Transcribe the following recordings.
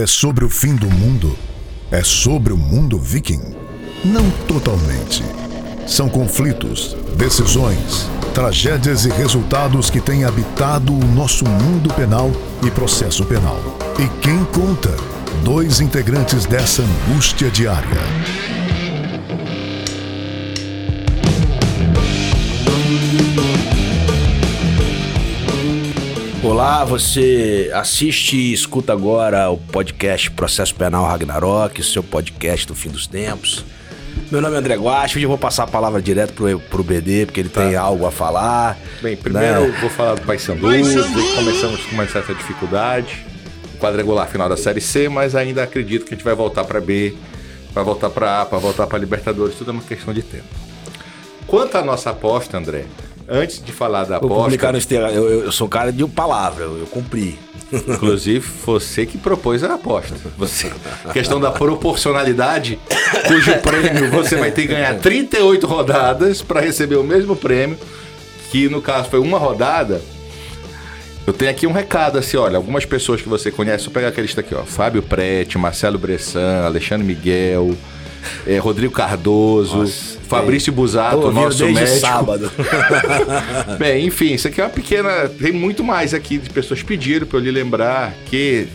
é sobre o fim do mundo? É sobre o mundo viking? Não totalmente. São conflitos, decisões, tragédias e resultados que têm habitado o nosso mundo penal e processo penal. E quem conta? Dois integrantes dessa angústia diária. Olá, você assiste e escuta agora o podcast Processo Penal Ragnarok, seu podcast do fim dos tempos. Meu nome é André Guache, hoje eu vou passar a palavra direto pro, pro BD, porque ele tem algo a falar. Bem, primeiro Né? eu vou falar do Paysandu, começamos com uma certa dificuldade. Quadrangular final da Série C, mas ainda acredito que a gente vai voltar para B, vai voltar para A, para voltar para Libertadores, tudo é uma questão de tempo. Quanto à nossa aposta, André, antes de falar da Vou aposta, publicar no Instagram. Eu, eu- sou um cara de palavra, eu, eu cumpri. inclusive você que propôs a aposta. Você, questão da proporcionalidade, cujo prêmio você vai ter que ganhar 38 rodadas para receber o mesmo prêmio, que no caso foi uma rodada. Eu tenho aqui um recado assim, olha, algumas pessoas que você conhece, vou pegar aquele lista aqui, ó. Fábio Prete, Marcelo Bressan, Alexandre Miguel, eh, Rodrigo Cardoso, Fabrício Tô Busato, nosso desde médico. sábado. Bem, enfim, isso aqui é uma pequena. Tem muito mais aqui de pessoas pediram para eu lhe lembrar que.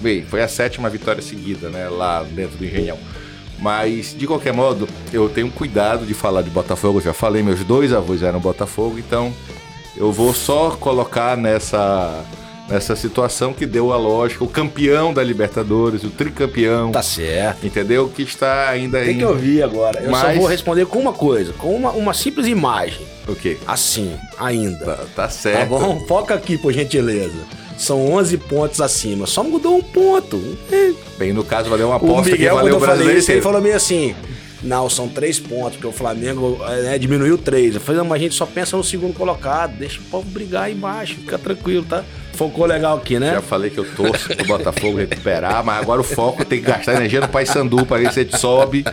Bem, foi a sétima vitória seguida, né? Lá dentro do Engenhão. Mas, de qualquer modo, eu tenho cuidado de falar de Botafogo. Eu já falei, meus dois avós eram Botafogo, então eu vou só colocar nessa. Nessa situação que deu a lógica, o campeão da Libertadores, o tricampeão, Tá certo. entendeu? Que está ainda Tem em. que ouvir agora. Eu só Mas- vou responder com uma coisa, com uma, uma simples imagem. O quê? Assim, ainda. Tá, tá Tá certo. bom? Foca aqui, por gentileza. São 11 pontos acima. Só mudou um ponto. Bem, no caso, valeu uma O aposta que valeu o falei brasileiro isso, ele falou meio assim: Não, são três pontos, porque o Flamengo né, diminuiu três. Eu falei, não, mas a gente só pensa no segundo colocado, deixa o povo brigar aí embaixo, fica tranquilo, tá? Focou legal aqui, né? Já falei que eu torço pro Botafogo recuperar, mas agora o foco tem que gastar energia no Paysandu para ver se a gente sobe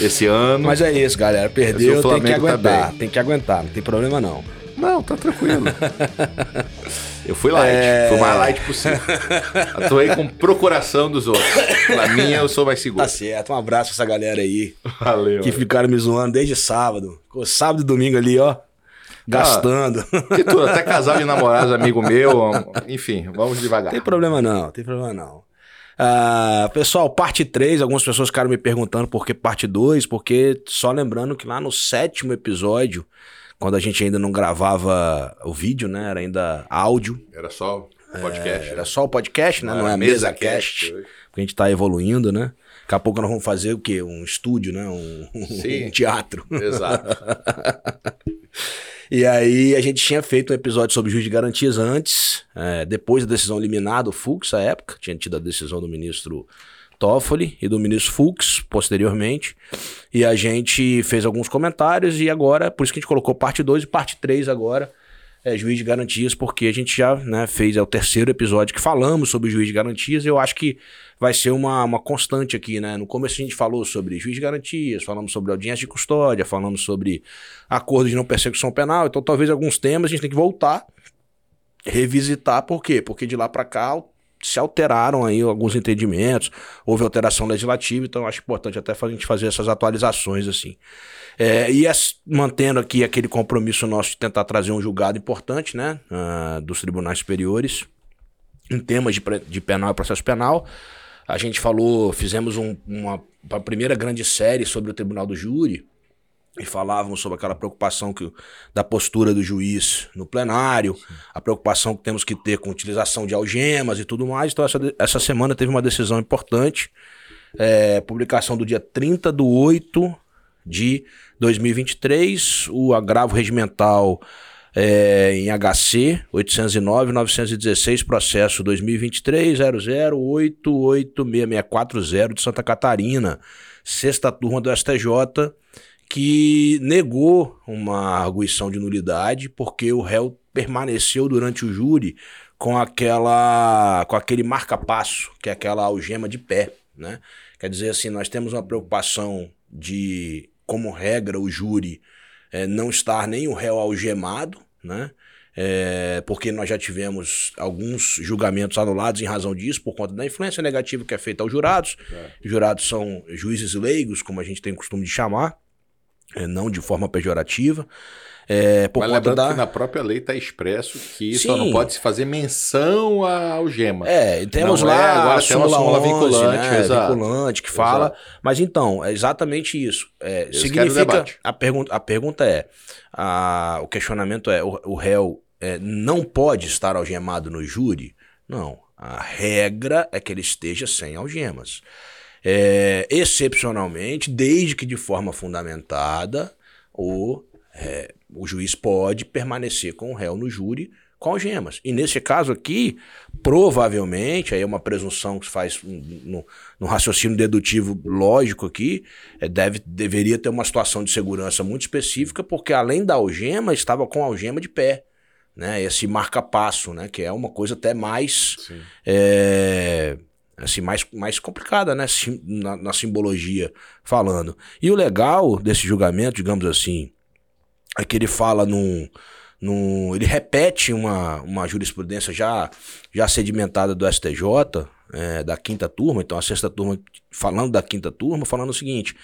esse ano. Mas é isso, galera. Perdeu, tem que tá aguentar. bem. tem que aguentar, não tem problema não. Não, tá tranquilo. Eu fui light, É. fui o mais light possível. Atuei com procuração dos outros. Na minha eu sou mais seguro. Tá certo, um abraço pra essa galera aí Valeu. que ficaram me zoando desde sábado. Ficou sábado e domingo ali, ó. Gastando. Que tudo, até casal de namorados, amigo meu. Enfim, vamos devagar. Tem problema não, tem problema não. Ah, pessoal, parte 3, algumas pessoas ficaram me perguntando por que parte 2, porque só lembrando que lá no sétimo episódio, quando a gente ainda não gravava o vídeo, né? Era ainda áudio. Era só o podcast. Era só o podcast, né? Não, é a mesa cast. Porque a gente tá evoluindo, né? Daqui a pouco nós vamos fazer o quê? Um estúdio, né? Um, um teatro. Exato. E aí a gente tinha feito um episódio sobre juiz de garantias antes, é, depois da decisão liminar do Fux, à época, tinha tido a decisão do ministro Toffoli e do ministro Fux, posteriormente, e a gente fez alguns comentários e agora, por isso que a gente colocou parte 2 e parte 3 agora, é, juiz de garantias, porque a gente já né, fez, é o terceiro episódio que falamos sobre juiz de garantias, e eu acho que vai ser uma, uma constante aqui, né? No começo a gente falou sobre juiz de garantias, falamos sobre audiência de custódia, falamos sobre acordo de não persecução penal, então talvez alguns temas a gente tem que voltar, revisitar, por quê? Porque de lá para cá se alteraram aí alguns entendimentos, houve alteração legislativa, então acho importante até a gente fazer essas atualizações assim. É, e as- mantendo aqui aquele compromisso nosso de tentar trazer um julgado importante, né, ah, dos tribunais superiores, em temas de, de penal e processo penal. A gente falou, fizemos um- uma, uma primeira grande série sobre o Tribunal do Júri, e falávamos sobre aquela preocupação que, da postura do juiz no plenário, a preocupação que temos que ter com utilização de algemas e tudo mais. Então, essa, essa semana teve uma decisão importante, é, publicação do dia 30 de 8 de 2023, o agravo regimental é, em HC 809-916, processo 2023 00886640 de Santa Catarina, sexta turma do STJ, que negou uma arguição de nulidade porque o réu permaneceu durante o júri com aquela com aquele marca-passo, que é aquela algema de pé, né? Quer dizer assim, nós temos uma preocupação de, como regra, o júri eh, não estar nem o réu algemado, né? é, porque nós já tivemos alguns julgamentos anulados em razão disso, por conta da influência negativa que é feita aos jurados. É. Jurados são juízes leigos, como a gente tem costume de chamar, é, não de forma pejorativa. É, por Mas lembrando da... que na própria lei está expresso que Sim. só não pode se fazer menção à algema. É, temos não lá é, agora a súmula, súmula 11, vinculante, né, vinculante que fala. Exato. Mas então, é exatamente isso. É, significa. A pergunta, a pergunta é: a, o questionamento é: o, o réu é, não pode estar algemado no júri? Não. A regra é que ele esteja sem algemas. É, excepcionalmente, desde que de forma fundamentada, o, é, o juiz pode permanecer com o réu no júri com algemas. E nesse caso aqui, provavelmente, aí é uma presunção que se faz no, no raciocínio dedutivo lógico aqui, é, deve, deveria ter uma situação de segurança muito específica, porque além da algema, estava com a algema de pé né? Esse marca-passo, né? Que é uma coisa até mais é, assim mais, mais complicada, né? Sim, na, na, simbologia falando. E o legal desse julgamento, digamos assim, é que ele fala num, num ele repete uma, uma jurisprudência já já sedimentada do STJ é, da quinta turma, então a sexta turma falando da quinta turma, falando o seguinte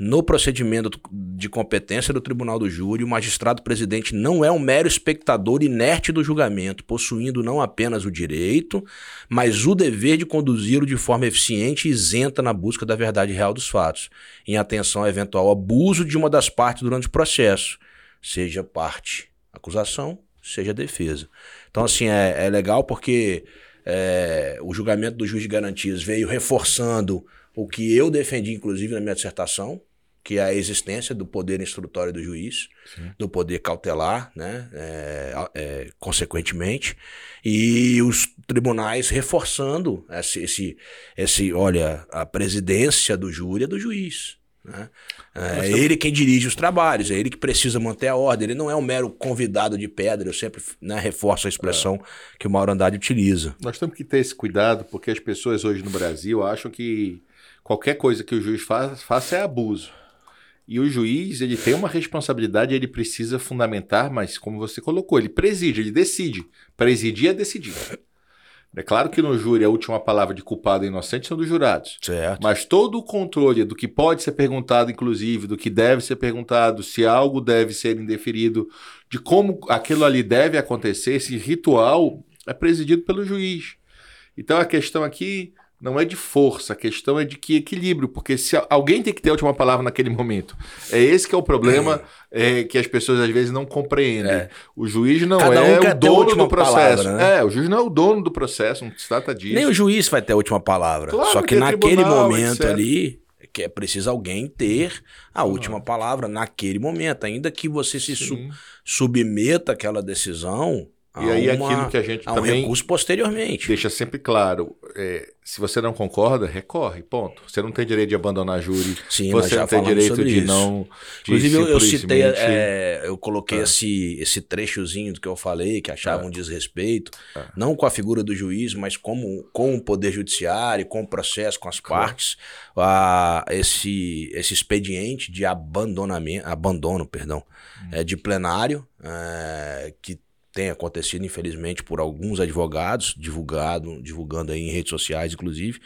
no procedimento de competência do Tribunal do Júri, o magistrado presidente não é um mero espectador inerte do julgamento, possuindo não apenas o direito, mas o dever de conduzi-lo de forma eficiente e isenta na busca da verdade real dos fatos, em atenção ao eventual abuso de uma das partes durante o processo, seja parte acusação, seja defesa. Então, assim, é, é legal porque é, o julgamento do juiz de garantias veio reforçando o que eu defendi, inclusive, na minha dissertação, que é a existência do poder instrutório do juiz, Sim. do poder cautelar, né, é, é, consequentemente, e os tribunais reforçando esse, esse, esse, olha, a presidência do júri é do juiz. Né? É ele quem dirige os trabalhos, é ele que precisa manter a ordem, ele não é um mero convidado de pedra, eu sempre né, reforço a expressão é. que o Mauro Andrade utiliza. Nós temos que ter esse cuidado, porque as pessoas hoje no Brasil acham que qualquer coisa que o juiz faz, faça é abuso. E o juiz, ele tem uma responsabilidade, ele precisa fundamentar, mas como você colocou, ele preside, ele decide. Presidir é decidir. É claro que no júri a última palavra de culpado e inocente são dos jurados. Certo. Mas todo o controle do que pode ser perguntado, inclusive, do que deve ser perguntado, se algo deve ser indeferido, de como aquilo ali deve acontecer, esse ritual é presidido pelo juiz. Então a questão aqui não é de força, a questão é de que equilíbrio, porque se alguém tem que ter a última palavra naquele momento. É esse que é o problema é, que as pessoas às vezes não compreendem. É. O juiz não Cada é um o dono do processo. Palavra, né? É, o juiz não é o dono do processo, não se trata disso. Nem o juiz vai ter a última palavra. Claro Só que, que naquele tribunal, momento etc. ali que é preciso alguém ter a última palavra naquele momento, ainda que você se su submeta àquela decisão e aí uma, aquilo que a gente também um recurso posteriormente. Deixa sempre claro, é, se você não concorda, recorre, ponto. Você não tem direito de abandonar júri. Sim, você não tem direito de isso. não. De Inclusive eu, eu citei, é, eu coloquei é. esse, esse trechozinho do que eu falei, que achava é. um desrespeito, é. não com a figura do juiz, mas como, com o poder judiciário, com o processo, com as partes, a, esse, esse expediente de abandonamento, abandono, perdão, hum. é, de plenário, que tem acontecido, infelizmente, por alguns advogados, divulgado, divulgando aí em redes sociais, inclusive,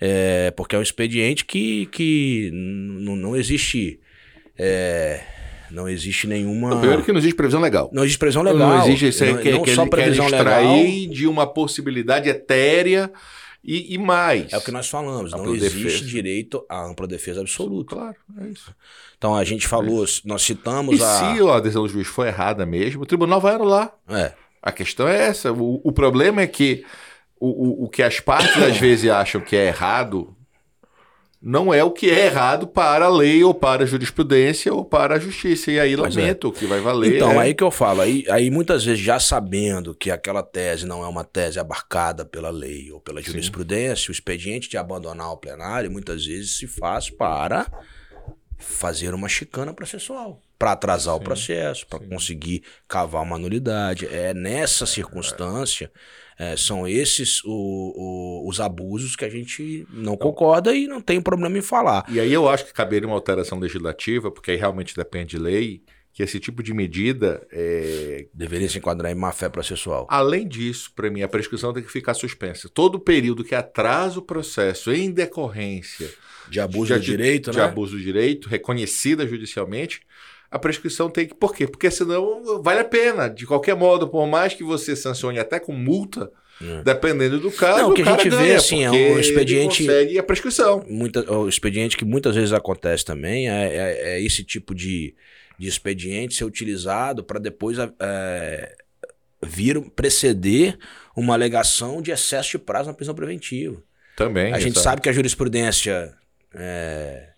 é, porque é um expediente que, que não existe. É, não existe nenhuma. primeiro que não existe previsão legal. Não existe previsão legal. Não existe isso não, que, não que só previsão extrair legal. de uma possibilidade etérea e, e, mais. É o que nós falamos. Não existe defesa. direito à ampla defesa absoluta. Claro, é isso. Então a gente falou, é nós citamos e a. Se a decisão do juiz for errada mesmo, o tribunal vai anular. É. A questão é essa. O, o problema é que o, o, o que as partes às vezes acham que é errado não é o que é errado para a lei ou para a jurisprudência ou para a justiça. E aí pois é. lamento, é. o que vai valer. Então, é... aí que eu falo, aí, aí muitas vezes já sabendo que aquela tese não é uma tese abarcada pela lei ou pela jurisprudência, Sim. o expediente de abandonar o plenário muitas vezes se faz para fazer uma chicana processual para atrasar sim, o processo, para conseguir cavar uma nulidade. É nessa circunstância é, são esses o, o, os abusos que a gente não concorda e não tem problema em falar. E aí eu acho que caberia uma alteração legislativa, porque aí realmente depende de lei, que esse tipo de medida é... deveria se enquadrar em má fé processual. Além disso, para mim, a prescrição tem que ficar suspensa. Todo período que atrasa o processo em decorrência de abuso de, do direito, de né? abuso do direito, reconhecida judicialmente, a prescrição tem que. Por quê? Porque senão vale a pena. De qualquer modo, por mais que você sancione até com multa, é. dependendo do caso, Não, o que o a gente vê assim é um expediente. consegue a prescrição. Muita, o expediente que muitas vezes acontece também é, é, é esse tipo de, de expediente ser utilizado para depois é, vir preceder uma alegação de excesso de prazo na prisão preventiva. Também. A gente sabe que a jurisprudência é,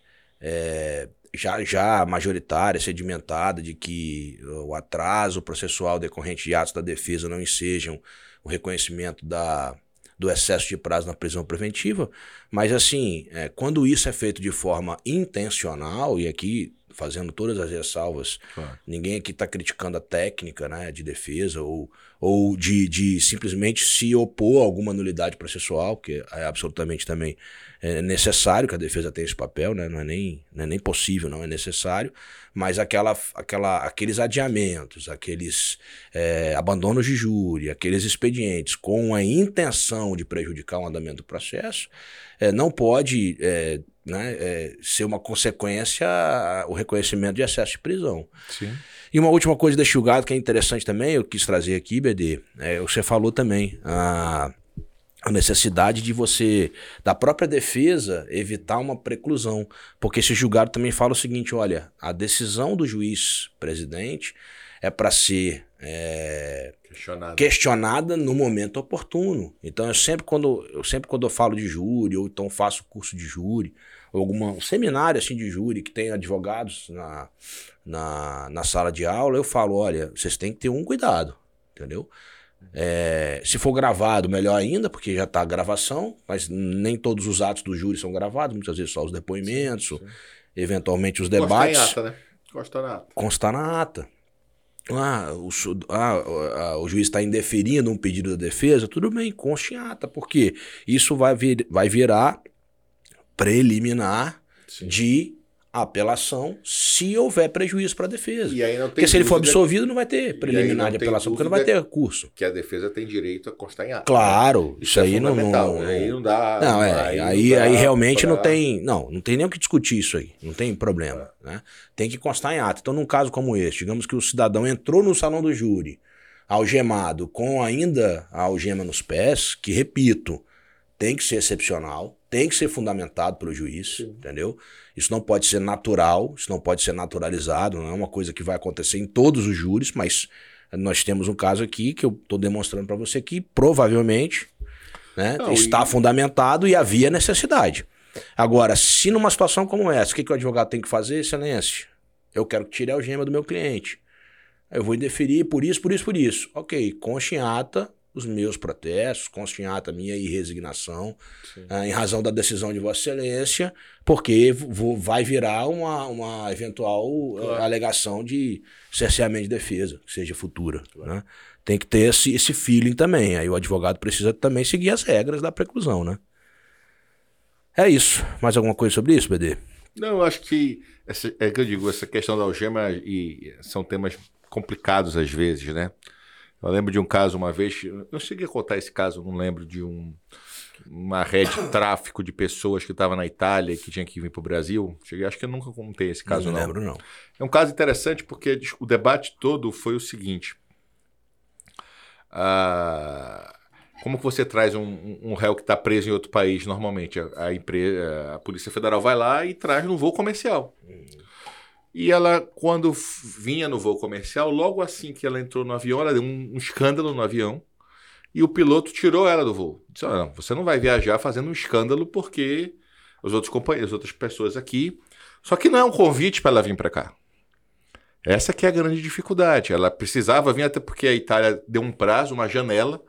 é, já, já majoritária, sedimentada, de que o atraso processual decorrente de atos da defesa não ensejam o reconhecimento da, do excesso de prazo na prisão preventiva, mas assim, é, quando isso é feito de forma intencional, e aqui fazendo todas as ressalvas, claro. ninguém aqui está criticando a técnica né, de defesa ou, ou de, de simplesmente se opor a alguma nulidade processual, que é absolutamente também é necessário que a defesa tenha esse papel, né? não, é nem, não é nem possível, não é necessário, mas aquela, aquela, aqueles adiamentos, aqueles é, abandonos de júri, aqueles expedientes com a intenção de prejudicar o andamento do processo, é, não pode é, né, é, ser uma consequência o reconhecimento de excesso de prisão. Sim. E uma última coisa deste julgado que é interessante também, eu quis trazer aqui, BD, é, você falou também, a a necessidade de você, da própria defesa, evitar uma preclusão. Porque esse julgado também fala o seguinte: olha, a decisão do juiz presidente é para ser é, questionada. questionada. no momento oportuno. Então, eu sempre, quando eu sempre quando eu falo de júri, ou então faço curso de júri, algum um seminário assim de júri que tem advogados na, na, na sala de aula, eu falo: olha, vocês têm que ter um cuidado, entendeu? É, se for gravado, melhor ainda, porque já está a gravação, mas nem todos os atos do júri são gravados, muitas vezes só os depoimentos, sim, sim. eventualmente os debates. Consta em ata, né? Consta na ata. Consta na ata. Ah, o, ah, o juiz está indeferindo um pedido da defesa, tudo bem, consta em ata, porque isso vai, vir, vai virar preliminar sim. de apelação se houver prejuízo para a defesa. E aí não tem porque se ele for absolvido, não vai ter preliminar de apelação, porque não vai ter recurso. Que a defesa tem direito a constar em ato. Claro, isso, isso é aí não, não, Aí não dá. Não, é, aí, aí, não aí realmente pra... não tem. Não, não tem nem o que discutir isso aí. Não tem problema. É. Né? Tem que constar em ato. Então, num caso como este, digamos que o cidadão entrou no salão do júri, algemado, com ainda a algema nos pés, que repito, tem que ser excepcional, tem que ser fundamentado pelo juiz, Sim. entendeu? Isso não pode ser natural, isso não pode ser naturalizado, não é uma coisa que vai acontecer em todos os júris, mas nós temos um caso aqui que eu estou demonstrando para você que provavelmente né, não, está e... fundamentado e havia necessidade. Agora, se numa situação como essa, o que, que o advogado tem que fazer, excelência? Eu quero que tire a algema do meu cliente. Eu vou indeferir por isso, por isso, por isso. Ok, concha em ata os meus protestos, consta em ata minha resignação, uh, em razão da decisão de Vossa Excelência, porque vou, vai virar uma, uma eventual ah, claro. alegação de cerceamento de defesa, que seja futura. Claro. Né? Tem que ter esse, esse feeling também. Aí o advogado precisa também seguir as regras da preclusão, né? É isso. Mais alguma coisa sobre isso, BD? Não, eu acho que essa, é que eu digo, essa questão da algema e são temas complicados às vezes, né? Eu lembro de um caso uma vez, eu cheguei a contar esse caso, não lembro, de um, uma rede de tráfico de pessoas que estava na Itália e que tinha que vir para o Brasil. Cheguei, acho que eu nunca contei esse caso, não. Não lembro, não. É um caso interessante porque o debate todo foi o seguinte. Ah, como que você traz um, um réu que está preso em outro país normalmente? A, a, empresa, a Polícia Federal vai lá e traz no voo comercial. Uhum. E ela, quando vinha no voo comercial, logo assim que ela entrou no avião, ela deu um, um escândalo no avião. E o piloto tirou ela do voo. Disse: ah, não, você não vai viajar fazendo um escândalo porque os outros companheiros, as outras pessoas aqui. Só que não é um convite para ela vir para cá. Essa que é a grande dificuldade. Ela precisava vir até porque a Itália deu um prazo, uma janela.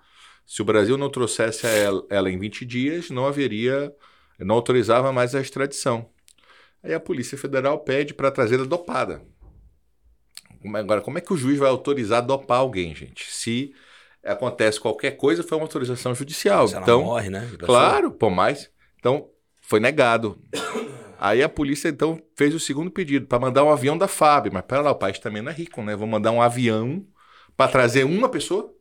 Se o Brasil não trouxesse ela, ela em 20 dias, não haveria, não autorizava mais a extradição. Aí a Polícia Federal pede para trazê-la dopada. Agora, como é que o juiz vai autorizar dopar alguém, gente? Se acontece qualquer coisa, foi uma autorização judicial. Se então, morre, né? Claro, pô, mais. Então, foi negado. Aí a polícia então fez o segundo pedido para mandar um avião da FAB, mas pera lá, o país também não é rico, né? Vou mandar um avião para trazer uma pessoa?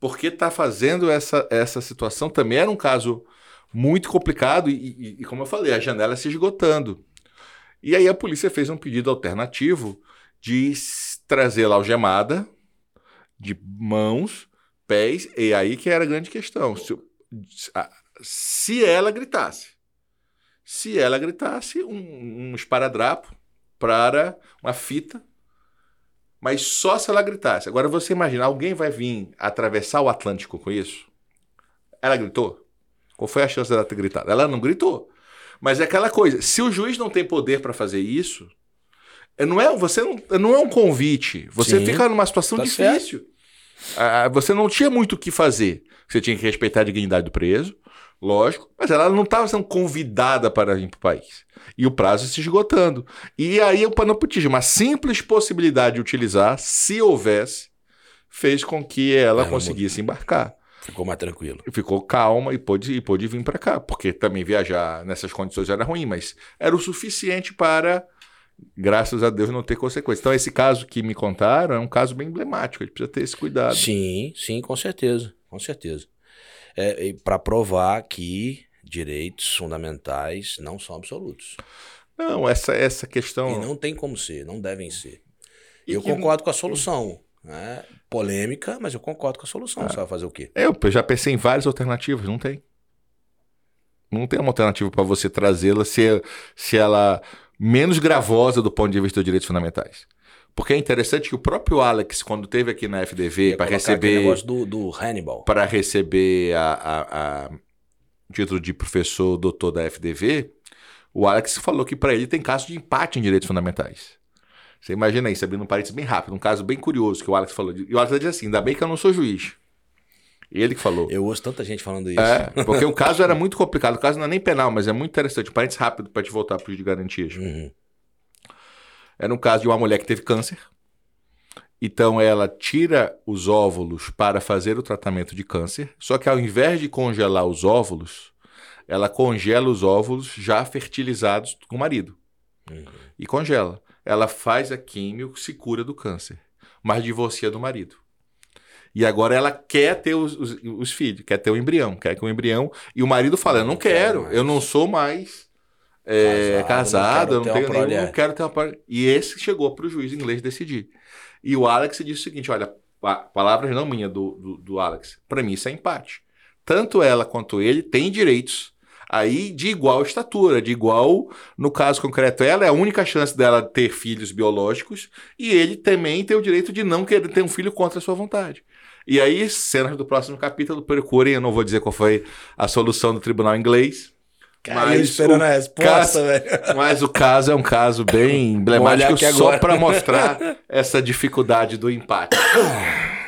Porque tá fazendo essa, essa situação também era um caso muito complicado e, e, e, como eu falei, a janela se esgotando. E aí a polícia fez um pedido alternativo de trazer lá algemada de mãos, pés, e aí que era a grande questão. Se, se ela gritasse, se ela gritasse, um, um esparadrapo para uma fita, mas só se ela gritasse. Agora você imagina, alguém vai vir atravessar o Atlântico com isso? Ela gritou? Qual foi a chance dela ter gritado? Ela não gritou. Mas é aquela coisa, se o juiz não tem poder para fazer isso, é, não é, você não, não é um convite. Você Sim, fica numa situação tá difícil. Ah, você não tinha muito o que fazer. Você tinha que respeitar a dignidade do preso, lógico, mas ela não estava sendo convidada para vir para o país. E o prazo se esgotando. E aí o Panoputismo, uma simples possibilidade de utilizar, se houvesse, fez com que ela, ela conseguisse embarcar. Ficou mais tranquilo. Ficou calma e pôde, e pôde vir para cá, porque também viajar nessas condições era ruim, mas era o suficiente para, graças a Deus, não ter consequências. Então, esse caso que me contaram é um caso bem emblemático, a gente precisa ter esse cuidado. Sim, sim, com certeza, com certeza. É, para provar que direitos fundamentais não são absolutos. Não, essa, essa questão. E não tem como ser, não devem ser. E eu concordo com a solução. Né? Polêmica, mas eu concordo com a solução. Ah. Você vai fazer o quê? Eu já pensei em várias alternativas, não tem. Não tem uma alternativa para você trazê-la se, se ela menos gravosa do ponto de vista dos direitos fundamentais. Porque é interessante que o próprio Alex, quando teve aqui na FDV para receber. do, do Hannibal. Para receber a, a, a, título de professor doutor da FDV, o Alex falou que para ele tem caso de empate em direitos fundamentais. Você imagina isso, abrindo um parênteses bem rápido, um caso bem curioso que o Alex falou. E o Alex diz assim: ainda bem que eu não sou juiz. Ele que falou. Eu ouço tanta gente falando isso. É, porque o caso era muito complicado. O caso não é nem penal, mas é muito interessante. Um parênteses rápido para te voltar para o de garantias. Uhum. Era um caso de uma mulher que teve câncer. Então ela tira os óvulos para fazer o tratamento de câncer. Só que ao invés de congelar os óvulos, ela congela os óvulos já fertilizados com o marido. Uhum. E congela ela faz a químio, se cura do câncer, mas divorcia do marido. E agora ela quer ter os, os, os, filhos, quer ter o embrião, quer que o embrião. E o marido fala: Eu não, não quero, quero eu não sou mais é, casado, não, quero eu não, tenho, não quero ter uma. E esse chegou para o juiz inglês decidir. E o Alex disse o seguinte: Olha, palavras não minha do, do, do Alex, para mim isso é empate. Tanto ela quanto ele têm direitos aí de igual estatura, de igual, no caso concreto, ela é a única chance dela ter filhos biológicos e ele também tem o direito de não querer ter um filho contra a sua vontade. E aí, cenas do próximo capítulo, procurem, eu não vou dizer qual foi a solução do tribunal inglês. Cara, mas esperando a resposta, velho. Mas o caso é um caso bem emblemático só para mostrar essa dificuldade do empate.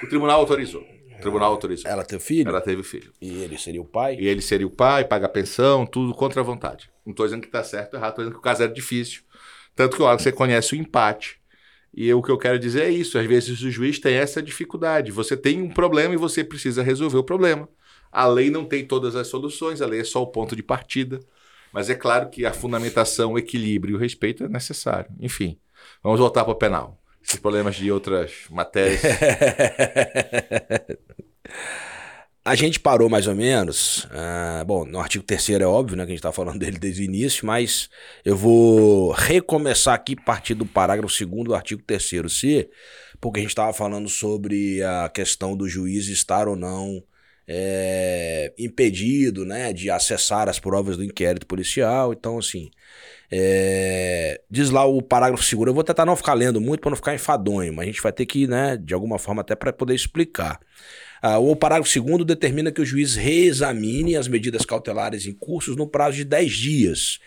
O tribunal autorizou tribunal autorizou. Ela teve filho? Ela teve filho. E ele seria o pai? E ele seria o pai, paga a pensão, tudo contra a vontade. Não estou dizendo que está certo ou errado, estou dizendo que o caso era difícil. Tanto que ó, você conhece o empate. E o que eu quero dizer é isso: às vezes o juiz tem essa dificuldade. Você tem um problema e você precisa resolver o problema. A lei não tem todas as soluções, a lei é só o ponto de partida. Mas é claro que a fundamentação, o equilíbrio e o respeito é necessário. Enfim, vamos voltar para o penal esses problemas de outras matérias. A gente parou mais ou menos. Uh, bom, no artigo 3 é óbvio, né? Que a gente tá falando dele desde o início, mas eu vou recomeçar aqui a partir do parágrafo 2 do artigo 3C, porque a gente estava falando sobre a questão do juiz estar ou não é, impedido né, de acessar as provas do inquérito policial. Então, assim, é, diz lá o parágrafo seguro. Eu vou tentar não ficar lendo muito para não ficar enfadonho, mas a gente vai ter que, né, de alguma forma, até para poder explicar. Ah, o parágrafo segundo determina que o juiz reexamine as medidas cautelares em cursos no prazo de 10 dias.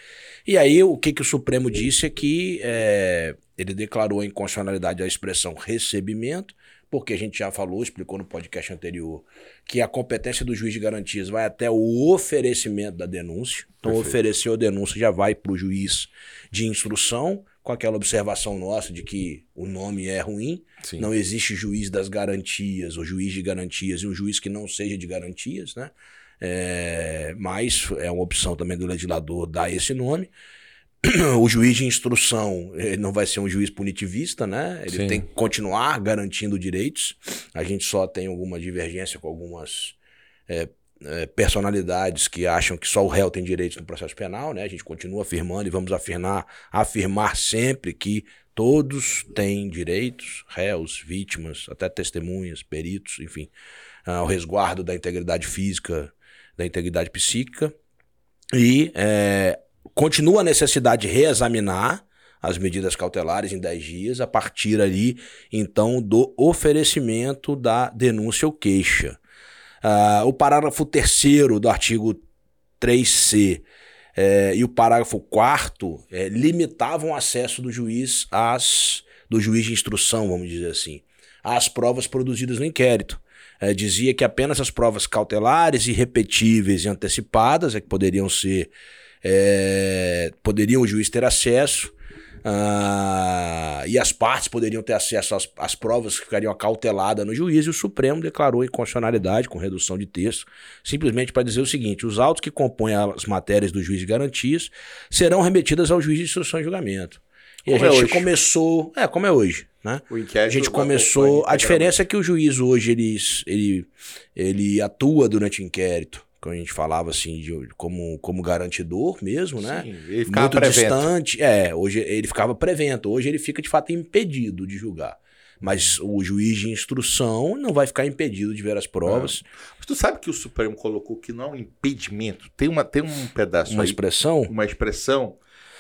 E aí, o que, que o Supremo disse é que é, ele declarou a inconstitucionalidade da expressão recebimento, porque a gente já falou, explicou no podcast anterior, que a competência do juiz de garantias vai até o oferecimento da denúncia. Então, Perfeito. ofereceu a denúncia já vai para o juiz de instrução, com aquela observação nossa de que o nome é ruim. Sim. Não existe juiz das garantias, ou juiz de garantias, e um juiz que não seja de garantias, né? É, mas é uma opção também do legislador dar esse nome. o juiz de instrução ele não vai ser um juiz punitivista, né? Ele Sim. tem que continuar garantindo direitos. A gente só tem alguma divergência com algumas é, é, personalidades que acham que só o réu tem direitos no processo penal, né? A gente continua afirmando e vamos afirmar, afirmar sempre que todos têm direitos, réus, vítimas, até testemunhas, peritos, enfim, ao resguardo da integridade física, da integridade psíquica. E é, continua a necessidade de reexaminar as medidas cautelares em 10 dias, a partir ali, então, do oferecimento da denúncia ou queixa. Ah, o parágrafo 3 do artigo 3C eh, e o parágrafo 4 limitavam o acesso do juiz às do juiz de instrução, vamos dizer assim, às provas produzidas no inquérito. Eh, dizia que apenas as provas cautelares, irrepetíveis e antecipadas é que poderiam ser eh, poderiam o juiz ter acesso ah, e as partes poderiam ter acesso às, às provas que ficariam acauteladas no juiz, e o Supremo declarou inconstitucionalidade com redução de texto, simplesmente para dizer o seguinte: os autos que compõem as matérias do juiz de garantias serão remetidas ao juiz de instrução e julgamento. E Como a é gente hoje. começou. É, como é hoje, né? A gente começou. A diferença é que o juiz hoje ele, ele, ele atua durante o inquérito, a gente falava assim, de- como, como garantidor mesmo, né? Sim, ele ficava Muito prevento. distante. É, hoje ele ficava prevento. Hoje ele fica de fato impedido de julgar. Mas o juiz de instrução não vai ficar impedido de ver as provas. Mas tu sabe que o Supremo colocou que não é um impedimento. Tem, uma, tem um pedaço Uma aí, expressão. uma expressão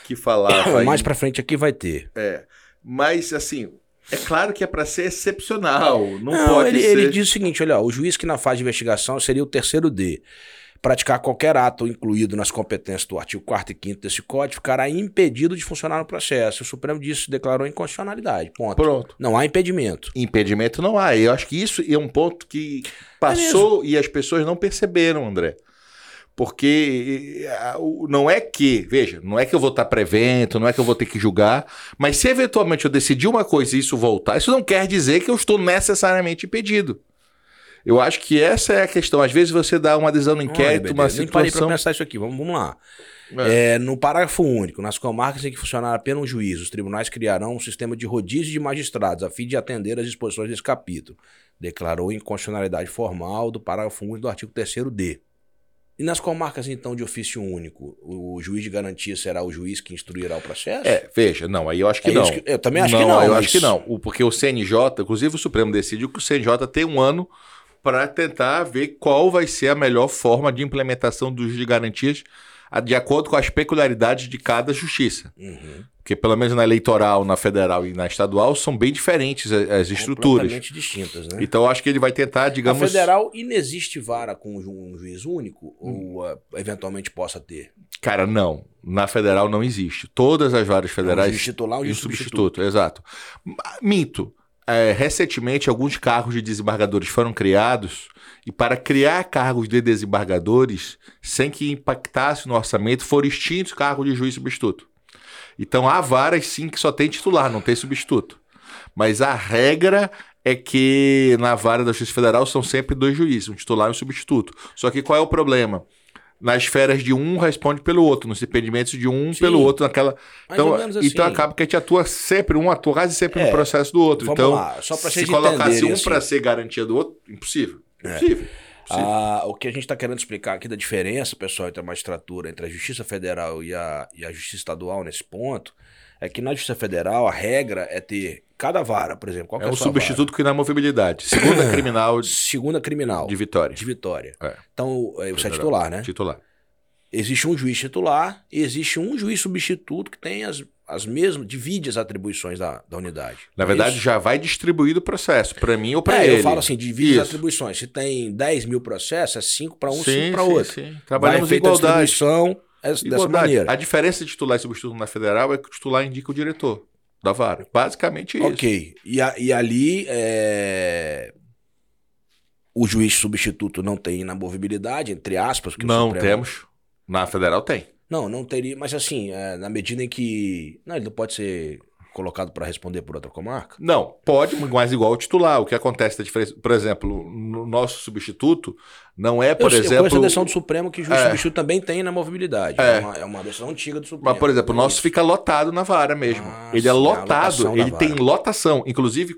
que falava. Mais pra frente aqui vai ter. É, mas assim, é claro que é para ser excepcional. Não, Não, pode ele, ser. ele diz o seguinte: olha, o juiz que na fase de investigação seria o terceiro D. Praticar qualquer ato incluído nas competências do artigo 4 e 5 desse código ficará impedido de funcionar no processo. O Supremo disse, declarou inconstitucionalidade. Ponto. Pronto. Não há impedimento. Impedimento não há. Eu acho que isso é um ponto que passou e as pessoas não perceberam, André. Porque eh, não é que, veja, não é que eu vou estar prevento, não é que eu vou ter que julgar, mas se eventualmente eu decidir uma coisa e isso voltar, isso não quer dizer que eu estou necessariamente impedido. Eu acho que essa é a questão. Às vezes você dá uma adesão no inquérito, Olha, uma Nem parei situação. pensar isso aqui. Vamos, vamos lá. É. É, no parágrafo único, nas comarcas em que funcionar apenas um juiz, os tribunais criarão um sistema de rodízio de magistrados a fim de atender às disposições desse capítulo. Declarou inconstitucionalidade formal do parágrafo único do artigo 3D. E nas comarcas, então, de ofício único, o juiz de garantia será o juiz que instruirá o processo? É, veja, não, aí eu acho que É não. que- eu também acho que não, Eu mas- acho que não. O- Porque o CNJ, inclusive o Supremo decidiu que o CNJ tem um ano para tentar ver qual vai ser a melhor forma de implementação dos de garantias de acordo com as peculiaridades de cada justiça. Uhum. Porque pelo menos na eleitoral, na federal e na estadual são bem diferentes as estruturas. Completamente distintas, né? Então acho que ele vai tentar, digamos, Na federal, inexiste vara com ju- um juiz único? Ou ah, eventualmente possa ter? cara, não. Na federal não existe. Todas as várias Um federais juiz titular, um E o juiz substituto, substituto. exato. Minto. É, recentemente, alguns cargos de desembargadores foram criados e para criar cargos de desembargadores, sem que impactasse no orçamento, foram extintos cargos de juiz substituto. Então, há varas, sim, que só tem titular, não tem substituto. Mas a regra é que na vara da Justiça Federal são sempre dois juízes, um titular e um substituto. Só que qual é o problema? Nas esferas de um responde pelo outro, nos impedimentos de um Sim. pelo outro, naquela. Mais Então, menos assim. então acaba que a gente atua sempre, um atua quase sempre no É, processo do outro. vamos então, lá, só pra se colocasse um assim. para ser garantia do outro, impossível. Impossível. impossível. Ah, o que a gente está querendo explicar aqui da diferença, pessoal, entre a magistratura, entre a Justiça Federal e a, e a Justiça Estadual nesse ponto, é que na Justiça Federal a regra é ter cada vara, por exemplo. Qual que é é um substituto que na movilidade. Segunda criminal vara? de Segunda criminal. vitória. De vitória. É. Então, é, você é titular, né? Titular. Existe um juiz titular e existe um juiz substituto que tem as, as mesmas, divide as atribuições da, da unidade. Na É verdade, isso? já vai distribuído o processo, para mim ou para é, ele. eu falo assim, divide as Isso. atribuições. Se tem 10 mil processos, é 5 para um, 5 sim, para outro. sim. Trabalhamos em feita a igualdade. distribuição é dessa Igualdade. maneira. A diferença de titular e substituto na federal é que o titular indica o diretor da vara. Basicamente isso. Ok. E, a- e ali é, o juiz substituto não tem inamovibilidade, entre aspas. que Não Supremo- temos. Na federal tem. Não, não teria. Mas assim, é, na medida em que. Não, ele não pode ser colocado para responder por outra comarca? Não, pode, mas igual o titular. O que acontece da diferença, por exemplo, no nosso substituto, não é, por eu, exemplo. Eu a decisão do Supremo que o juiz é, substituto também tem na mobilidade. É. é, uma, é uma decisão antiga do Supremo. Mas, por exemplo, o nosso fica lotado na vara mesmo. Ah, ele é lotado, ele tem lotação. Inclusive,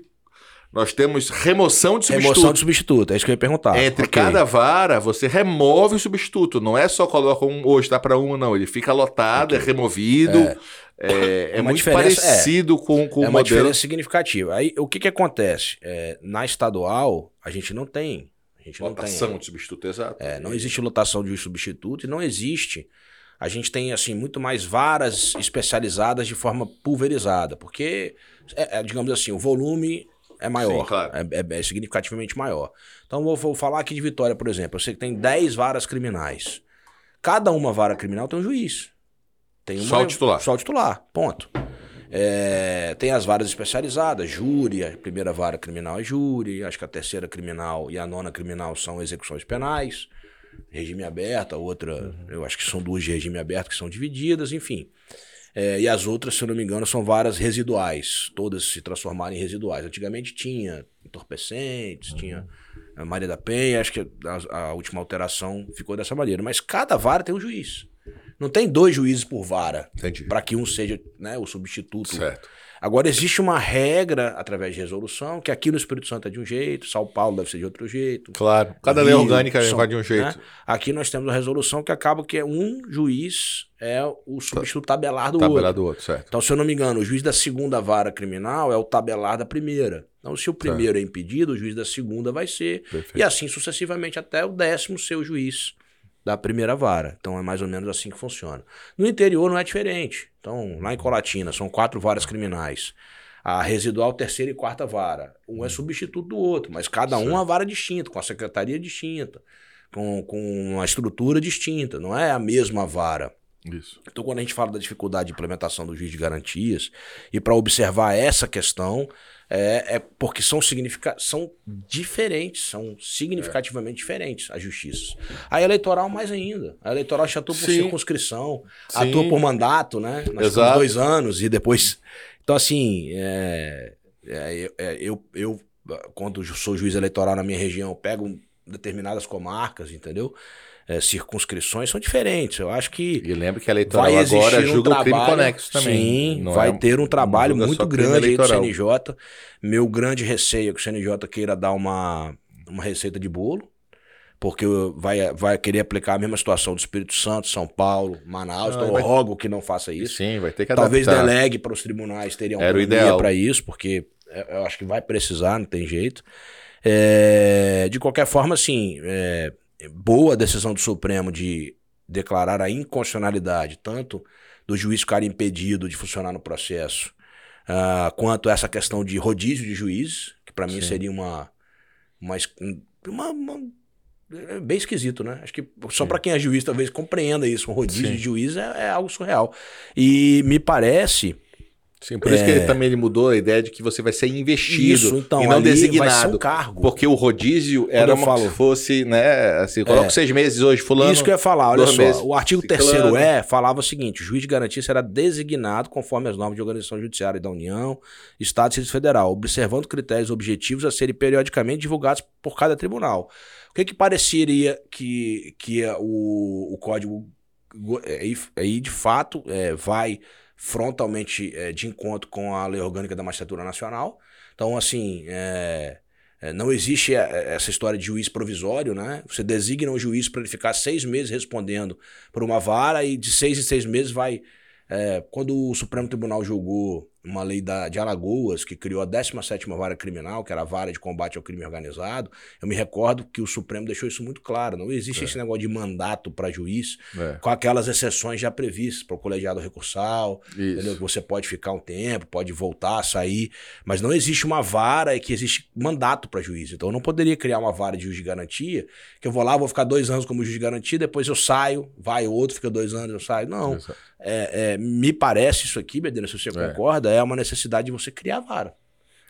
nós temos remoção de substituto. Remoção de substituto, é isso que eu ia perguntar. Entre okay. cada vara, você remove o substituto. Não é só coloca um hoje, dá para uma, não. Ele fica lotado, okay. é removido. É, é, é muito parecido é, com, com é o modelo. É uma diferença significativa. Aí, o que que acontece? É, na estadual, a gente não tem. A gente lotação não tem, de substituto, exato. É, não existe lotação de substituto e não existe. A gente tem, assim, muito mais varas especializadas de forma pulverizada. Porque, é, é digamos assim, o volume é maior. Sim, claro. é, é, é, significativamente maior. Então, vou, vou falar aqui de Vitória, por exemplo. Eu sei que tem 10 varas criminais. Cada uma vara criminal tem um juiz. Tem uma, só o titular. Só o titular, ponto. É, tem as varas especializadas, júri, a primeira vara criminal é júri, acho que a terceira criminal e a nona criminal são execuções penais, regime aberto, a outra, uhum. eu acho que são duas de regime aberto que são divididas, enfim. É, e as outras, se eu não me engano, são varas residuais. Todas se transformaram em residuais. Antigamente tinha entorpecentes, uhum. tinha a Maria da Penha, acho que a, a, última alteração ficou dessa maneira. Mas cada vara tem um juiz. Não tem dois juízes por vara para que um seja né, o substituto. Certo. Agora, existe uma regra através de resolução, que aqui no Espírito Santo é de um jeito, São Paulo deve ser de outro jeito. Claro, cada lei orgânica são, vai de um jeito. Né? Aqui nós temos a resolução que acaba que é um juiz é o substituto tabelar do tabelar outro. do outro, certo. Então, se eu não me engano, o juiz da segunda vara criminal é o tabelar da primeira. Então, se o primeiro certo. é impedido, o juiz da segunda vai ser. Perfeito. E assim sucessivamente até o décimo ser o juiz da primeira vara. Então é mais ou menos assim que funciona. No interior não é diferente. Então, lá em Colatina, são quatro varas criminais. A residual, terceira e quarta vara. Um é substituto do outro, mas cada um é uma vara distinta, com a secretaria distinta, com, com uma estrutura distinta. Não é a mesma vara. Isso. Então, quando a gente fala da dificuldade de implementação do juiz de garantias, e para observar essa questão, é, é porque são, significa são diferentes, são significativamente é. diferentes as justiças. A eleitoral mais ainda. A eleitoral já atua por Sim. circunscrição, Sim. atua por mandato, né? Nós Exato. dois anos e depois. Então, assim, é, é, é, eu, eu, quando sou juiz eleitoral na minha região, pego determinadas comarcas, entendeu? É, circunscrições são diferentes. Eu acho que. E lembra que a eleitoral agora um julga trabalho, o crime conexo também. Sim, vai é, ter um trabalho muito grande aí do CNJ. Meu grande receio é que o CNJ queira dar uma, uma receita de bolo porque vai, vai querer aplicar a mesma situação do Espírito Santo, São Paulo, Manaus. Não, então, eu rogo que não faça isso. Sim, vai ter que Talvez delegue para os tribunais terem autonomia para isso, porque eu acho que vai precisar, não tem jeito. É, de qualquer forma, assim, é, boa decisão do Supremo de declarar a inconstitucionalidade, tanto do juiz ficar impedido de funcionar no processo, uh, quanto essa questão de rodízio de juízes, que para mim seria uma, uma, uma, uma é bem esquisito, né? Acho que só para quem é juiz talvez compreenda isso. Um rodízio Sim. de juiz é, é, algo surreal. E me parece Sim, por é... isso que ele, também ele mudou a ideia de que você vai ser investido isso, então, e não designado. Um cargo. Porque o rodízio era como se fosse, né, assim, coloca é. seis meses hoje fulano. Isso que eu ia falar, olha só, meses, o artigo 3 E falava o seguinte, o juiz de garantia será designado conforme as normas de organização judiciária da União, Estado e Distrito Federal, observando critérios objetivos a serem periodicamente divulgados por cada tribunal. O que que pareceria que, que o, o código aí, aí de fato é, vai frontalmente é, de encontro com a lei orgânica da magistratura nacional. Então, assim, é, é, não existe é, essa história de juiz provisório, né? Você designa um juiz para ele ficar seis meses respondendo por uma vara e de seis em seis meses vai. É, quando o Supremo Tribunal julgou uma lei da, de Alagoas que criou a 17 Vara Criminal, que era a vara de combate ao crime organizado. Eu me recordo que o Supremo deixou isso muito claro. Não existe é. esse negócio de mandato para juiz, é. com aquelas exceções já previstas para o colegiado recursal. Você pode ficar um tempo, pode voltar, sair, mas não existe uma vara que existe mandato para juiz. Então eu não poderia criar uma vara de juiz de garantia, que eu vou lá, vou ficar dois anos como juiz de garantia, depois eu saio, vai outro, fica dois anos, eu saio. Não. É, é, me parece isso aqui, Medina, se você é. concorda, é uma necessidade de você criar vara.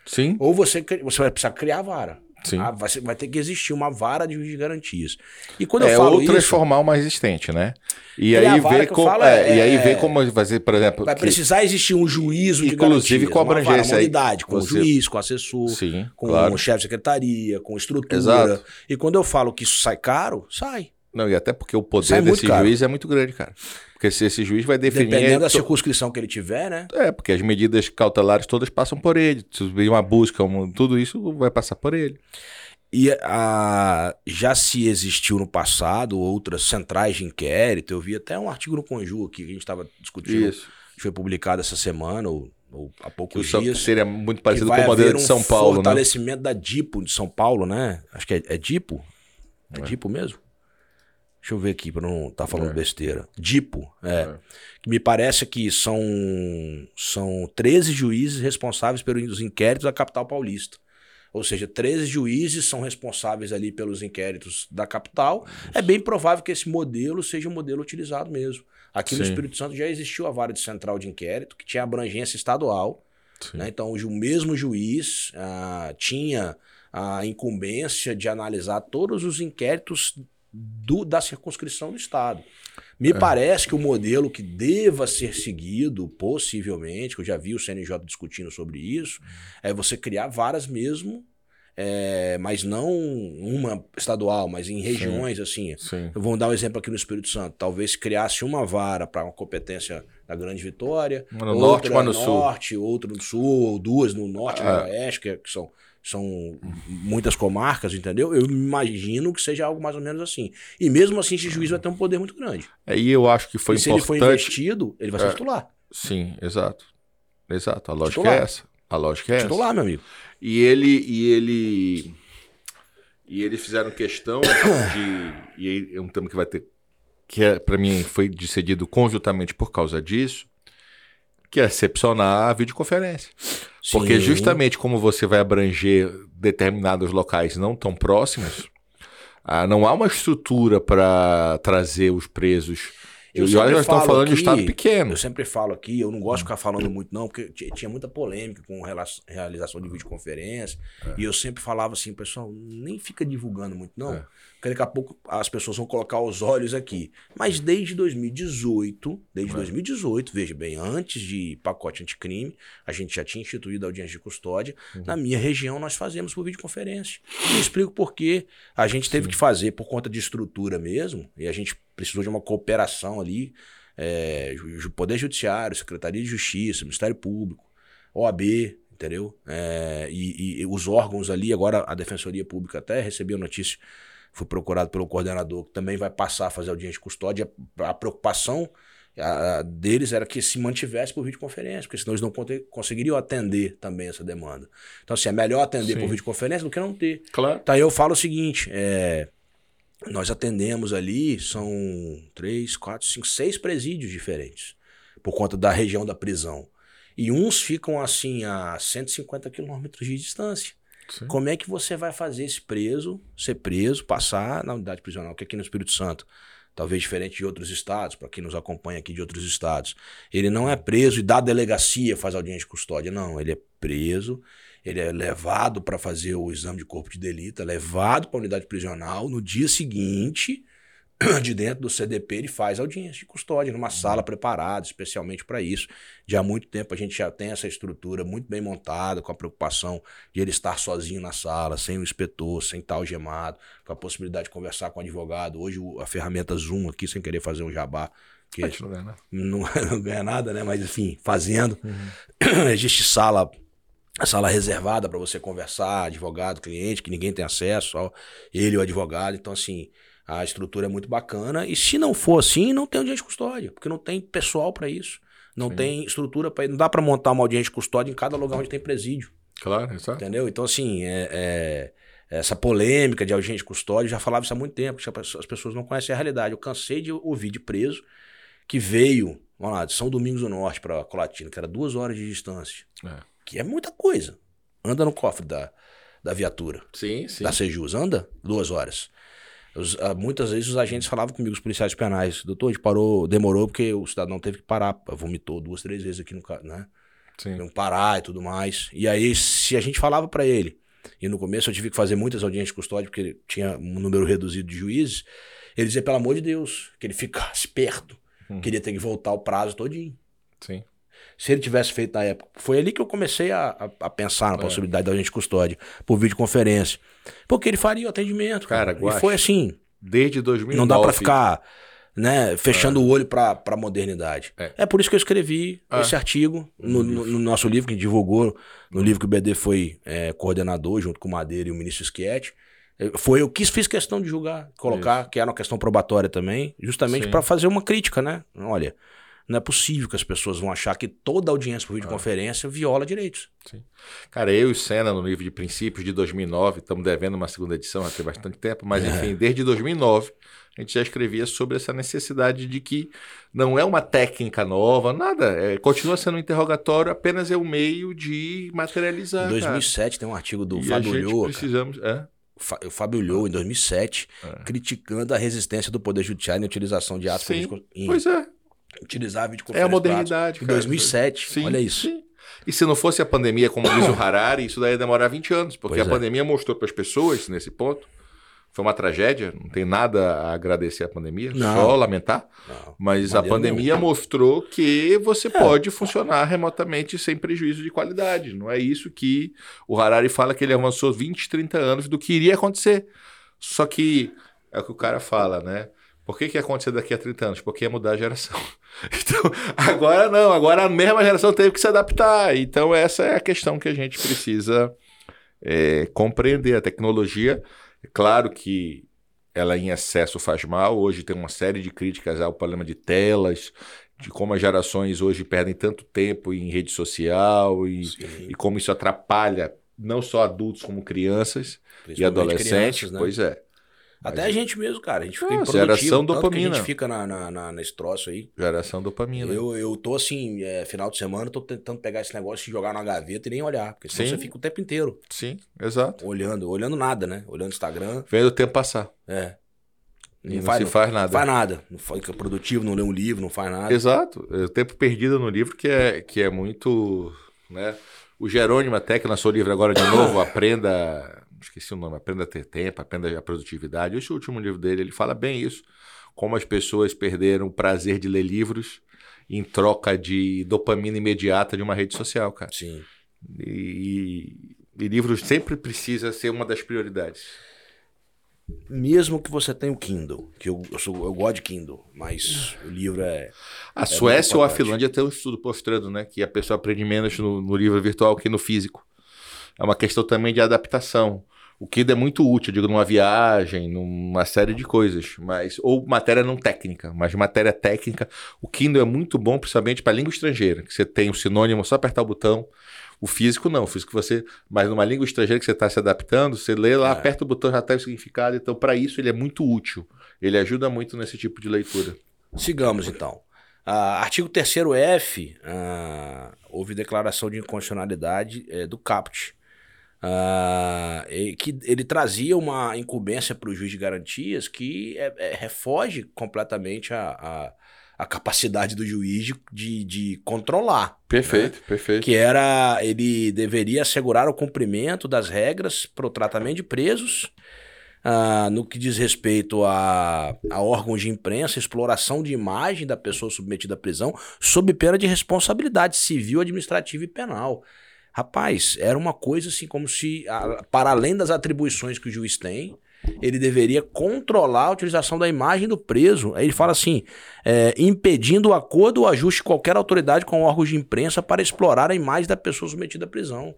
Sim. Ou você, você vai precisar criar vara. Sim. Ah, vai, vai ter que existir uma vara de garantias. E quando É eu falo ou isso, transformar uma existente, né? E E aí ver como. é, é- e aí é- ver como vai ser, por exemplo. vai que- precisar existir um juízo de Inclusive garantias, com a abrangência uma unidade, com o juiz, com o assessor, Sim, com claro. o chefe de secretaria, com estrutura. Exato. E quando eu falo que isso sai caro, sai. Não, e até porque o poder Sai desse caro. juiz é muito grande, cara. Porque se esse juiz vai definir. Dependendo da to- circunscrição que ele tiver, né? É, porque as medidas cautelares todas passam por ele. Se uma busca, um- tudo isso vai passar por ele. E a, já se existiu no passado outras centrais de inquérito, eu vi até um artigo no Conju aqui que a gente estava discutindo, Isso. que foi publicado essa semana ou, ou há Que poucos São- dias. seria muito que parecido com o modelo haver de um São Paulo, né? fortalecimento da DIPO de São Paulo, né? Acho que é, é DIPO? É, DIPO mesmo? Deixa eu ver aqui para não estar falando É. besteira. DIPO, é. É. Que me parece que são, são 13 juízes responsáveis pelos inquéritos da capital paulista. Ou seja, 13 juízes são responsáveis ali pelos inquéritos da capital. É bem provável que esse modelo seja o modelo utilizado mesmo. Aqui no Sim. Espírito Santo já existiu a vara de central de inquérito, que tinha abrangência estadual. Né? Então, o mesmo juiz ah, tinha a incumbência de analisar todos os inquéritos do- da circunscrição do Estado. Me parece que o modelo que deva ser seguido, possivelmente, que eu já vi o CNJ discutindo sobre isso, é você criar varas mesmo, é, mas não uma estadual, mas em regiões assim. Sim. Vou dar um exemplo aqui no Espírito Santo. Talvez criasse uma vara para uma competência da Grande Vitória, Uma no outra norte, uma no sul. norte, outra no sul, ou duas no norte e Ah. no oeste, que, é- que são, são muitas comarcas, entendeu? Eu imagino que seja algo mais ou menos assim. E mesmo assim, esse juiz vai ter um poder muito grande. Aí eu acho que foi e se ele for importante. investido, ele vai ser É. titular. Sim, exato. Exato. A lógica Titular. é essa. A lógica é essa. Titular, meu amigo. E ele e ele e eles fizeram questão de e aí é um tema que vai ter que é, para mim foi decidido conjuntamente por causa disso, que é excepcionar a videoconferência. Porque Sim. justamente como você vai abranger determinados locais não tão próximos, ah, não há uma estrutura para trazer os presos. Eu e olha, nós estamos falando de aqui- estado pequeno. Eu sempre falo aqui, eu não gosto de ficar falando muito, não, porque ti- tinha muita polêmica com rela- realização de videoconferência. E eu sempre falava assim, pessoal, nem fica divulgando muito, não. É. Porque daqui a pouco as pessoas vão colocar os olhos aqui. Mas desde 2018, desde É. 2018, veja bem, antes de pacote anticrime, a gente já tinha instituído a audiência de custódia. Uhum. Na minha região, nós fazemos por videoconferência. E eu explico por quê. A gente teve que fazer por conta de estrutura mesmo, e a gente precisou de uma cooperação ali, é, Poder Judiciário, Secretaria de Justiça, Ministério Público, OAB, entendeu? É, e, e- e os órgãos ali, agora a Defensoria Pública até recebeu notícia, foi procurado pelo coordenador, que também vai passar a fazer audiência de custódia. A, preocupação a- deles era que se mantivesse por videoconferência, porque senão eles não conseguiriam atender também essa demanda. Então, assim, é melhor atender Sim. por videoconferência do que não ter. Claro. Então eu falo o seguinte, é, nós atendemos ali, são três, quatro, cinco, seis presídios diferentes, por conta da região da prisão. E uns ficam assim a 150 quilômetros de distância. Como é que você vai fazer esse preso ser preso, passar na unidade prisional, que aqui no Espírito Santo, talvez diferente de outros estados, para quem nos acompanha aqui de outros estados, ele não é preso e da delegacia faz audiência de custódia, não, ele é preso, ele é levado para fazer o exame de corpo de delito, é levado para a unidade prisional, no dia seguinte, de dentro do CDP, ele faz audiência de custódia, numa sala preparada especialmente para isso. Já há muito tempo a gente já tem essa estrutura muito bem montada, com a preocupação de ele estar sozinho na sala, sem o inspetor, sem estar algemado, com a possibilidade de conversar com o advogado. Hoje a ferramenta Zoom aqui, sem querer fazer um jabá, que A não ganha, né? não, não ganha nada, né? Mas enfim, fazendo. Existe sala, sala reservada para você conversar, advogado, cliente, que ninguém tem acesso, só ele e o advogado. Então, assim, a estrutura é muito bacana. E se não for assim, não tem audiência de custódia, porque não tem pessoal para isso. Não Sim. tem estrutura para Não dá para montar uma audiência de custódia em cada lugar onde tem presídio. Claro, exato. Entendeu? Então, assim, é, é- essa polêmica de audiência de custódia, já falava isso há muito tempo, as pessoas não conhecem a realidade. Eu cansei de ouvir de preso que veio, vamos lá, de São Domingos do Norte para Colatina, que era duas horas de distância, É. que é muita coisa. Anda no cofre da, da viatura, Sim, sim. da Sejus, anda duas horas. Os- ah, muitas vezes os agentes falavam comigo, os policiais penais, doutor, a gente parou, demorou porque o cidadão teve que parar, vomitou duas, três vezes aqui no carro, né? sim. não parar e tudo mais. E aí, se a gente falava pra ele, e no começo eu tive que fazer muitas audiências de custódia, porque tinha um número reduzido de juízes, ele dizia, pelo amor de Deus, que ele ficasse perto. Hum. Queria ter que voltar o prazo todinho. Sim. Se ele tivesse feito na época. Foi ali que eu comecei a, a, a pensar na é. possibilidade da gente custódia por videoconferência. Porque ele faria o atendimento. Cara, cara. e foi assim. Desde 2009. Não dá para ficar né, fechando é. o olho para a modernidade. É. é. por isso que eu escrevi é. esse artigo no, no, no, nosso livro, que divulgou, no livro que o BD foi é, coordenador, junto com o Madeira e o ministro Schietti. Foi eu que fiz questão de julgar, colocar, isso. que era uma questão probatória também, justamente para fazer uma crítica, né? Olha, não é possível que as pessoas vão achar que toda audiência por videoconferência ah. viola direitos. Sim. Cara, eu e o Senna, no livro de princípios de 2009, estamos devendo uma segunda edição, já tem bastante tempo, mas é. enfim, desde 2009 a gente já escrevia sobre essa necessidade de que não é uma técnica nova, nada. É, continua sendo um interrogatório, apenas é o um meio de materializar. Em 2007 cara. tem um artigo do e Fábio Lhoa. precisamos. É? O Fábio Lhoa, em 2007, é. criticando a resistência do Poder Judiciário na utilização de atos Sim, Pois é. Utilizar videoconferência. É a modernidade. Em 2007, sim, olha isso. Sim. E se não fosse a pandemia, como diz o Harari, isso daí ia demorar 20 anos, porque pois a é. pandemia mostrou para as pessoas, nesse ponto, foi uma tragédia, não tem nada a agradecer à pandemia, não. só lamentar. Não. Mas a pandemia não. mostrou que você é. pode funcionar remotamente sem prejuízo de qualidade. Não é isso que o Harari fala que ele avançou 20, 30 anos do que iria acontecer. Só que é o que o cara fala, né? Por que, que ia acontecer daqui a 30 anos? Porque ia mudar a geração. Então, agora não, agora a mesma geração teve que se adaptar. Então, essa é a questão que a gente precisa é, compreender. A tecnologia é claro que ela em excesso faz mal. Hoje tem uma série de críticas ao problema de telas, de como as gerações hoje perdem tanto tempo em rede social e, e como isso atrapalha não só adultos como crianças e adolescentes. Crianças, né? Pois é. Até a gente mesmo, cara. A gente fica ah, Geração dopamina. a gente fica na, na, na, nesse troço aí. Geração dopamina. Eu, eu tô assim, é, final de semana, tô tentando pegar esse negócio e jogar na gaveta e nem olhar. Porque senão Sim. você fica o tempo inteiro. Sim, exato. Olhando, olhando nada, né? Olhando Instagram. Vendo o tempo passar. É. E não, faz, não faz nada. Não faz nada. Não fica produtivo, não lê um livro, não faz nada. Exato. É o tempo perdido no livro que é, que é muito. Né? O Jerônimo, até que lançou o livro agora de novo, Aprenda esqueci o nome, Aprenda a Ter Tempo, Aprenda a Produtividade. Esse último livro dele, ele fala bem isso, como as pessoas perderam o prazer de ler livros em troca de dopamina imediata de uma rede social, cara. Sim. E, e, livros sempre precisa ser uma das prioridades. Mesmo que você tenha o Kindle, que eu, eu, sou, eu gosto de Kindle, mas o livro é. A é Suécia ou a Finlândia tem um estudo mostrando né, que a pessoa aprende menos no, no livro virtual que no físico. É uma questão também de adaptação. O Kindle é muito útil, digo, numa viagem, numa série de coisas, mas ou matéria não técnica, mas matéria técnica, o Kindle é muito bom principalmente para língua estrangeira, que você tem o sinônimo, só apertar o botão. O físico não, o físico você, mas numa língua estrangeira que você está se adaptando, você lê lá, é. aperta o botão, já está o significado. Então, para isso ele é muito útil. Ele ajuda muito nesse tipo de leitura. Sigamos então. Uh, artigo 3 F, uh, houve declaração de inconstitucionalidade uh, do CAPT. Uh, que ele trazia uma incumbência para o juiz de garantias que é, é, refoge completamente a, a, a, capacidade do juiz de, de, de controlar. Perfeito, né? perfeito. Que era, ele deveria assegurar o cumprimento das regras para o tratamento de presos, uh, no que diz respeito a, a órgãos de imprensa, exploração de imagem da pessoa submetida à prisão, sob pena de responsabilidade civil, administrativa e penal. Rapaz, era uma coisa assim como se, para além das atribuições que o juiz tem, ele deveria controlar a utilização da imagem do preso. Aí ele fala assim: é, impedindo o acordo ou ajuste qualquer autoridade com órgãos de imprensa para explorar a imagem da pessoa submetida à prisão.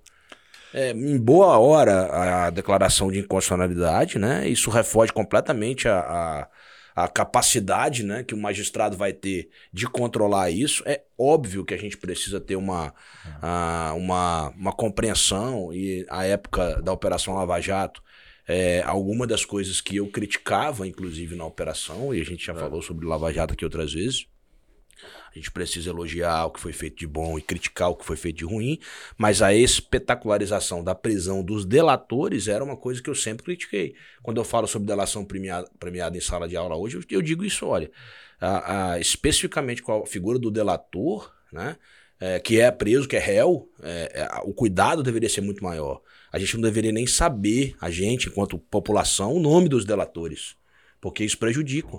É, em boa hora a declaração de inconstitucionalidade, né? Isso refoge completamente a, a a capacidade né, que o magistrado vai ter de controlar isso. É óbvio que a gente precisa ter uma, a, uma, uma compreensão, e a época da Operação Lava Jato, é, alguma das coisas que eu criticava, inclusive na operação, e a gente já é. falou sobre Lava Jato aqui outras vezes, a gente precisa elogiar o que foi feito de bom e criticar o que foi feito de ruim, mas a espetacularização da prisão dos delatores era uma coisa que eu sempre critiquei. Quando eu falo sobre delação premiada, premiada em sala de aula hoje, eu, eu digo isso, olha, a, a, especificamente com a figura do delator, né? é, que é preso, que é réu, é, é, o cuidado deveria ser muito maior. A gente não deveria nem saber, a gente, enquanto população, o nome dos delatores. Porque isso prejudica.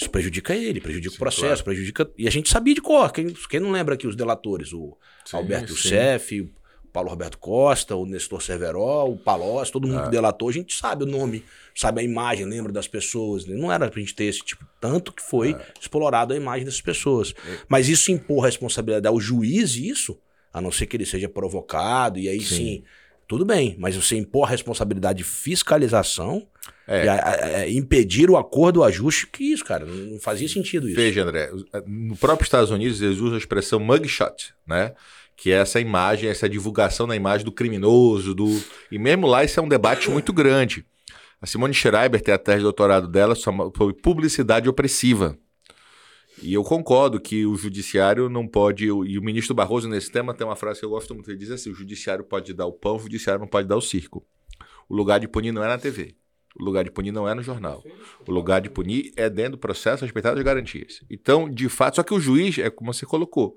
É, é, isso prejudica ele, prejudica sim, o processo, claro. prejudica. E a gente sabia de cor. Quem, quem não lembra aqui os delatores? O sim, Alberto Youssef, o Paulo Roberto Costa, o Nestor Severó, o Palocci, todo mundo que delatou, a gente sabe o nome, sabe a imagem, lembra das pessoas. Né? Não era pra gente ter esse tipo, tanto que foi é. explorado a imagem dessas pessoas. É. Mas isso impor responsabilidade ao juiz, isso, a não ser que ele seja provocado, e aí sim, sim tudo bem, mas você impor a responsabilidade de fiscalização é. e a, a, a impedir o acordo, o ajuste, que isso, cara, não fazia sentido isso. Veja, André, no próprio Estados Unidos eles usam a expressão mugshot, né? Que é essa imagem, essa divulgação da imagem do criminoso, do. E mesmo lá isso é um debate muito grande. A Simone Schreiber tem a tese de doutorado dela sobre publicidade opressiva. E eu concordo que o judiciário não pode. E o ministro Barroso, nesse tema, tem uma frase que eu gosto muito. Ele diz assim: o judiciário pode dar o pão, o judiciário não pode dar o circo. O lugar de punir não é na TV. O lugar de punir não é no jornal. O lugar de punir é dentro do processo respeitado as garantias. Então, de fato, só que o juiz, é como você colocou,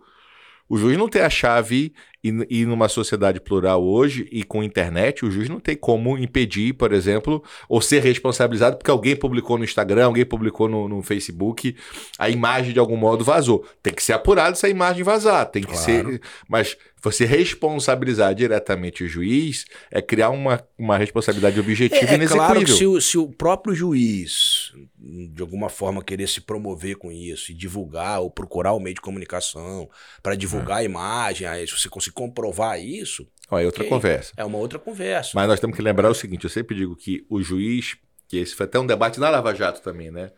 o juiz não tem a chave e, e numa sociedade plural hoje e com internet, o juiz não tem como impedir, por exemplo, ou ser responsabilizado porque alguém publicou no Instagram, alguém publicou no, no Facebook, a imagem de algum modo vazou. Tem que ser apurado essa imagem vazar, tem que claro. ser. Mas você responsabilizar diretamente o juiz é criar uma, uma responsabilidade objetiva é, e. É claro que se o, se o próprio juiz, de alguma forma, querer se promover com isso e divulgar ou procurar o meio de comunicação para divulgar é. a imagem, aí, se você conseguir comprovar isso... Ó, é outra conversa. É uma outra conversa. Mas nós temos que lembrar o seguinte, eu sempre digo que o juiz, que esse foi até um debate na Lava Jato também, né?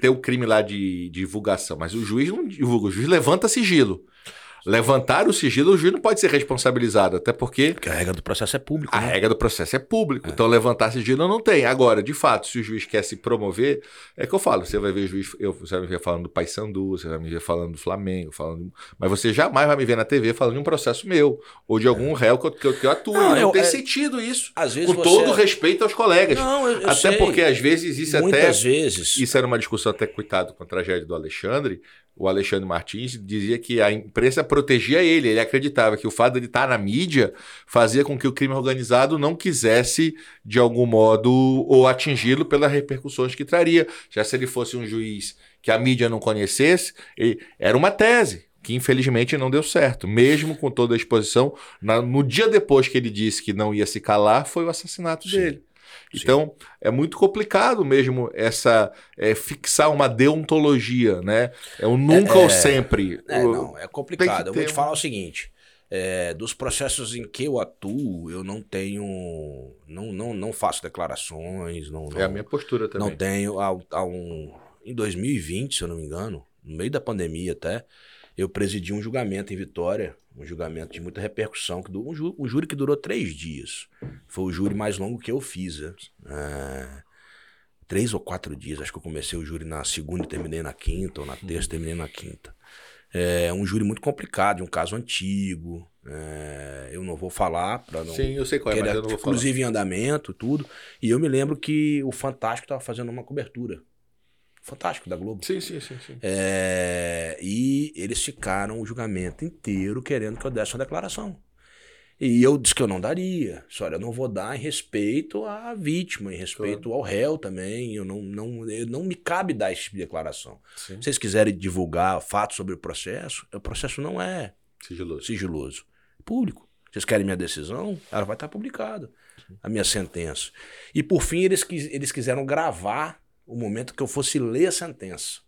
Tem o crime lá de divulgação, mas o juiz não divulga, o juiz levanta sigilo levantar o sigilo, o juiz não pode ser responsabilizado, até porque. Porque a regra do processo é pública. A né? regra do processo é público. É. Então, levantar sigilo não tem. Agora, de fato, se o juiz quer se promover, é que eu falo, você vai ver juiz, eu, você vai me ver falando do Paysandu, você vai me ver falando do Flamengo, falando. Mas você jamais vai me ver na TV falando de um processo meu, ou de algum é. réu que eu, que eu, que eu atuo. Não, não eu, tem é... sentido isso. Às vezes com todo respeito aos colegas. Não, eu, até sei. porque às vezes isso Muitas até. vezes. Isso era uma discussão até, coitado, com a tragédia do Alexandre o Alexandre Martins dizia que a imprensa protegia ele. Ele acreditava que o fato de ele estar na mídia fazia com que o crime organizado não quisesse, de algum modo, ou atingi-lo pelas repercussões que traria. Já se ele fosse um juiz que a mídia não conhecesse, ele... era uma tese que infelizmente não deu certo. Mesmo com toda a exposição, na... no dia depois que ele disse que não ia se calar, foi o assassinato Sim. dele. Então, é muito complicado mesmo essa é, fixar uma deontologia, né? É o nunca é, ou sempre. É, não, é complicado. Eu vou te falar o seguinte. É, dos processos em que eu atuo, eu não tenho. Não, não, não faço declarações. Não, não, é a minha postura também. Não tenho. Há, há um, em 2020, se eu não me engano, no meio da pandemia até, eu presidi um julgamento em Vitória, um julgamento de muita repercussão, que um, jú, um júri que durou três dias. Foi o júri mais longo que eu fiz. Né? É, três ou quatro dias, acho que eu comecei o júri na segunda e terminei na quinta, ou na terça e terminei na quinta. É um júri muito complicado, um caso antigo. É, eu não vou falar para não. Sim, eu sei qual é, mas eu não vou Inclusive falar. em andamento, tudo. E eu me lembro que o Fantástico estava fazendo uma cobertura Fantástico da Globo. Sim, sim, sim. sim. É, e eles ficaram o julgamento inteiro querendo que eu desse uma declaração. E eu disse que eu não daria. Olha, eu não vou dar em respeito à vítima, em respeito claro. ao réu também. Eu não, não, eu não me cabe dar esse tipo de declaração. Sim. Se vocês quiserem divulgar fatos sobre o processo, o processo não é sigiloso. sigiloso. Público. Vocês querem minha decisão? Ela vai estar publicada. A minha sentença. E por fim, eles, eles quiseram gravar o momento que eu fosse ler a sentença.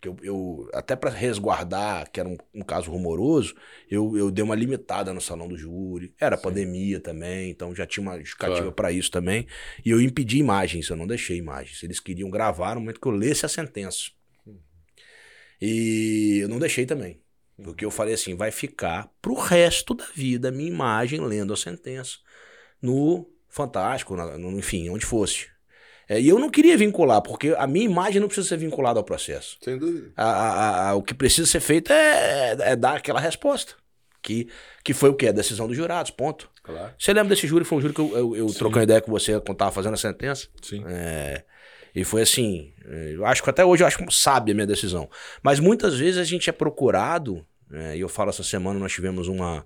Que eu, eu até para resguardar, que era um, um, caso rumoroso, eu, eu dei uma limitada no salão do júri. Era Sim. pandemia também, então já tinha uma justificativa claro. para isso também. E eu impedi imagens, eu não deixei imagens. Eles queriam gravar no momento que eu lesse a sentença. E eu não deixei também. Porque eu falei assim: vai ficar pro resto da vida a minha imagem lendo a sentença no Fantástico, no, enfim, onde fosse. É, e eu não queria vincular, porque a minha imagem não precisa ser vinculada ao processo. Sem dúvida. A, a, a, o que precisa ser feito é, é, dar aquela resposta. Que, que foi o quê? A decisão dos jurados, ponto. Claro. Você lembra desse júri? Foi um júri que eu, eu, eu troquei ideia com você quando estava fazendo a sentença? Sim. É, E foi assim, é, eu acho que até hoje eu acho sábia a minha decisão. Mas muitas vezes a gente é procurado, é, e eu falo essa semana nós tivemos uma,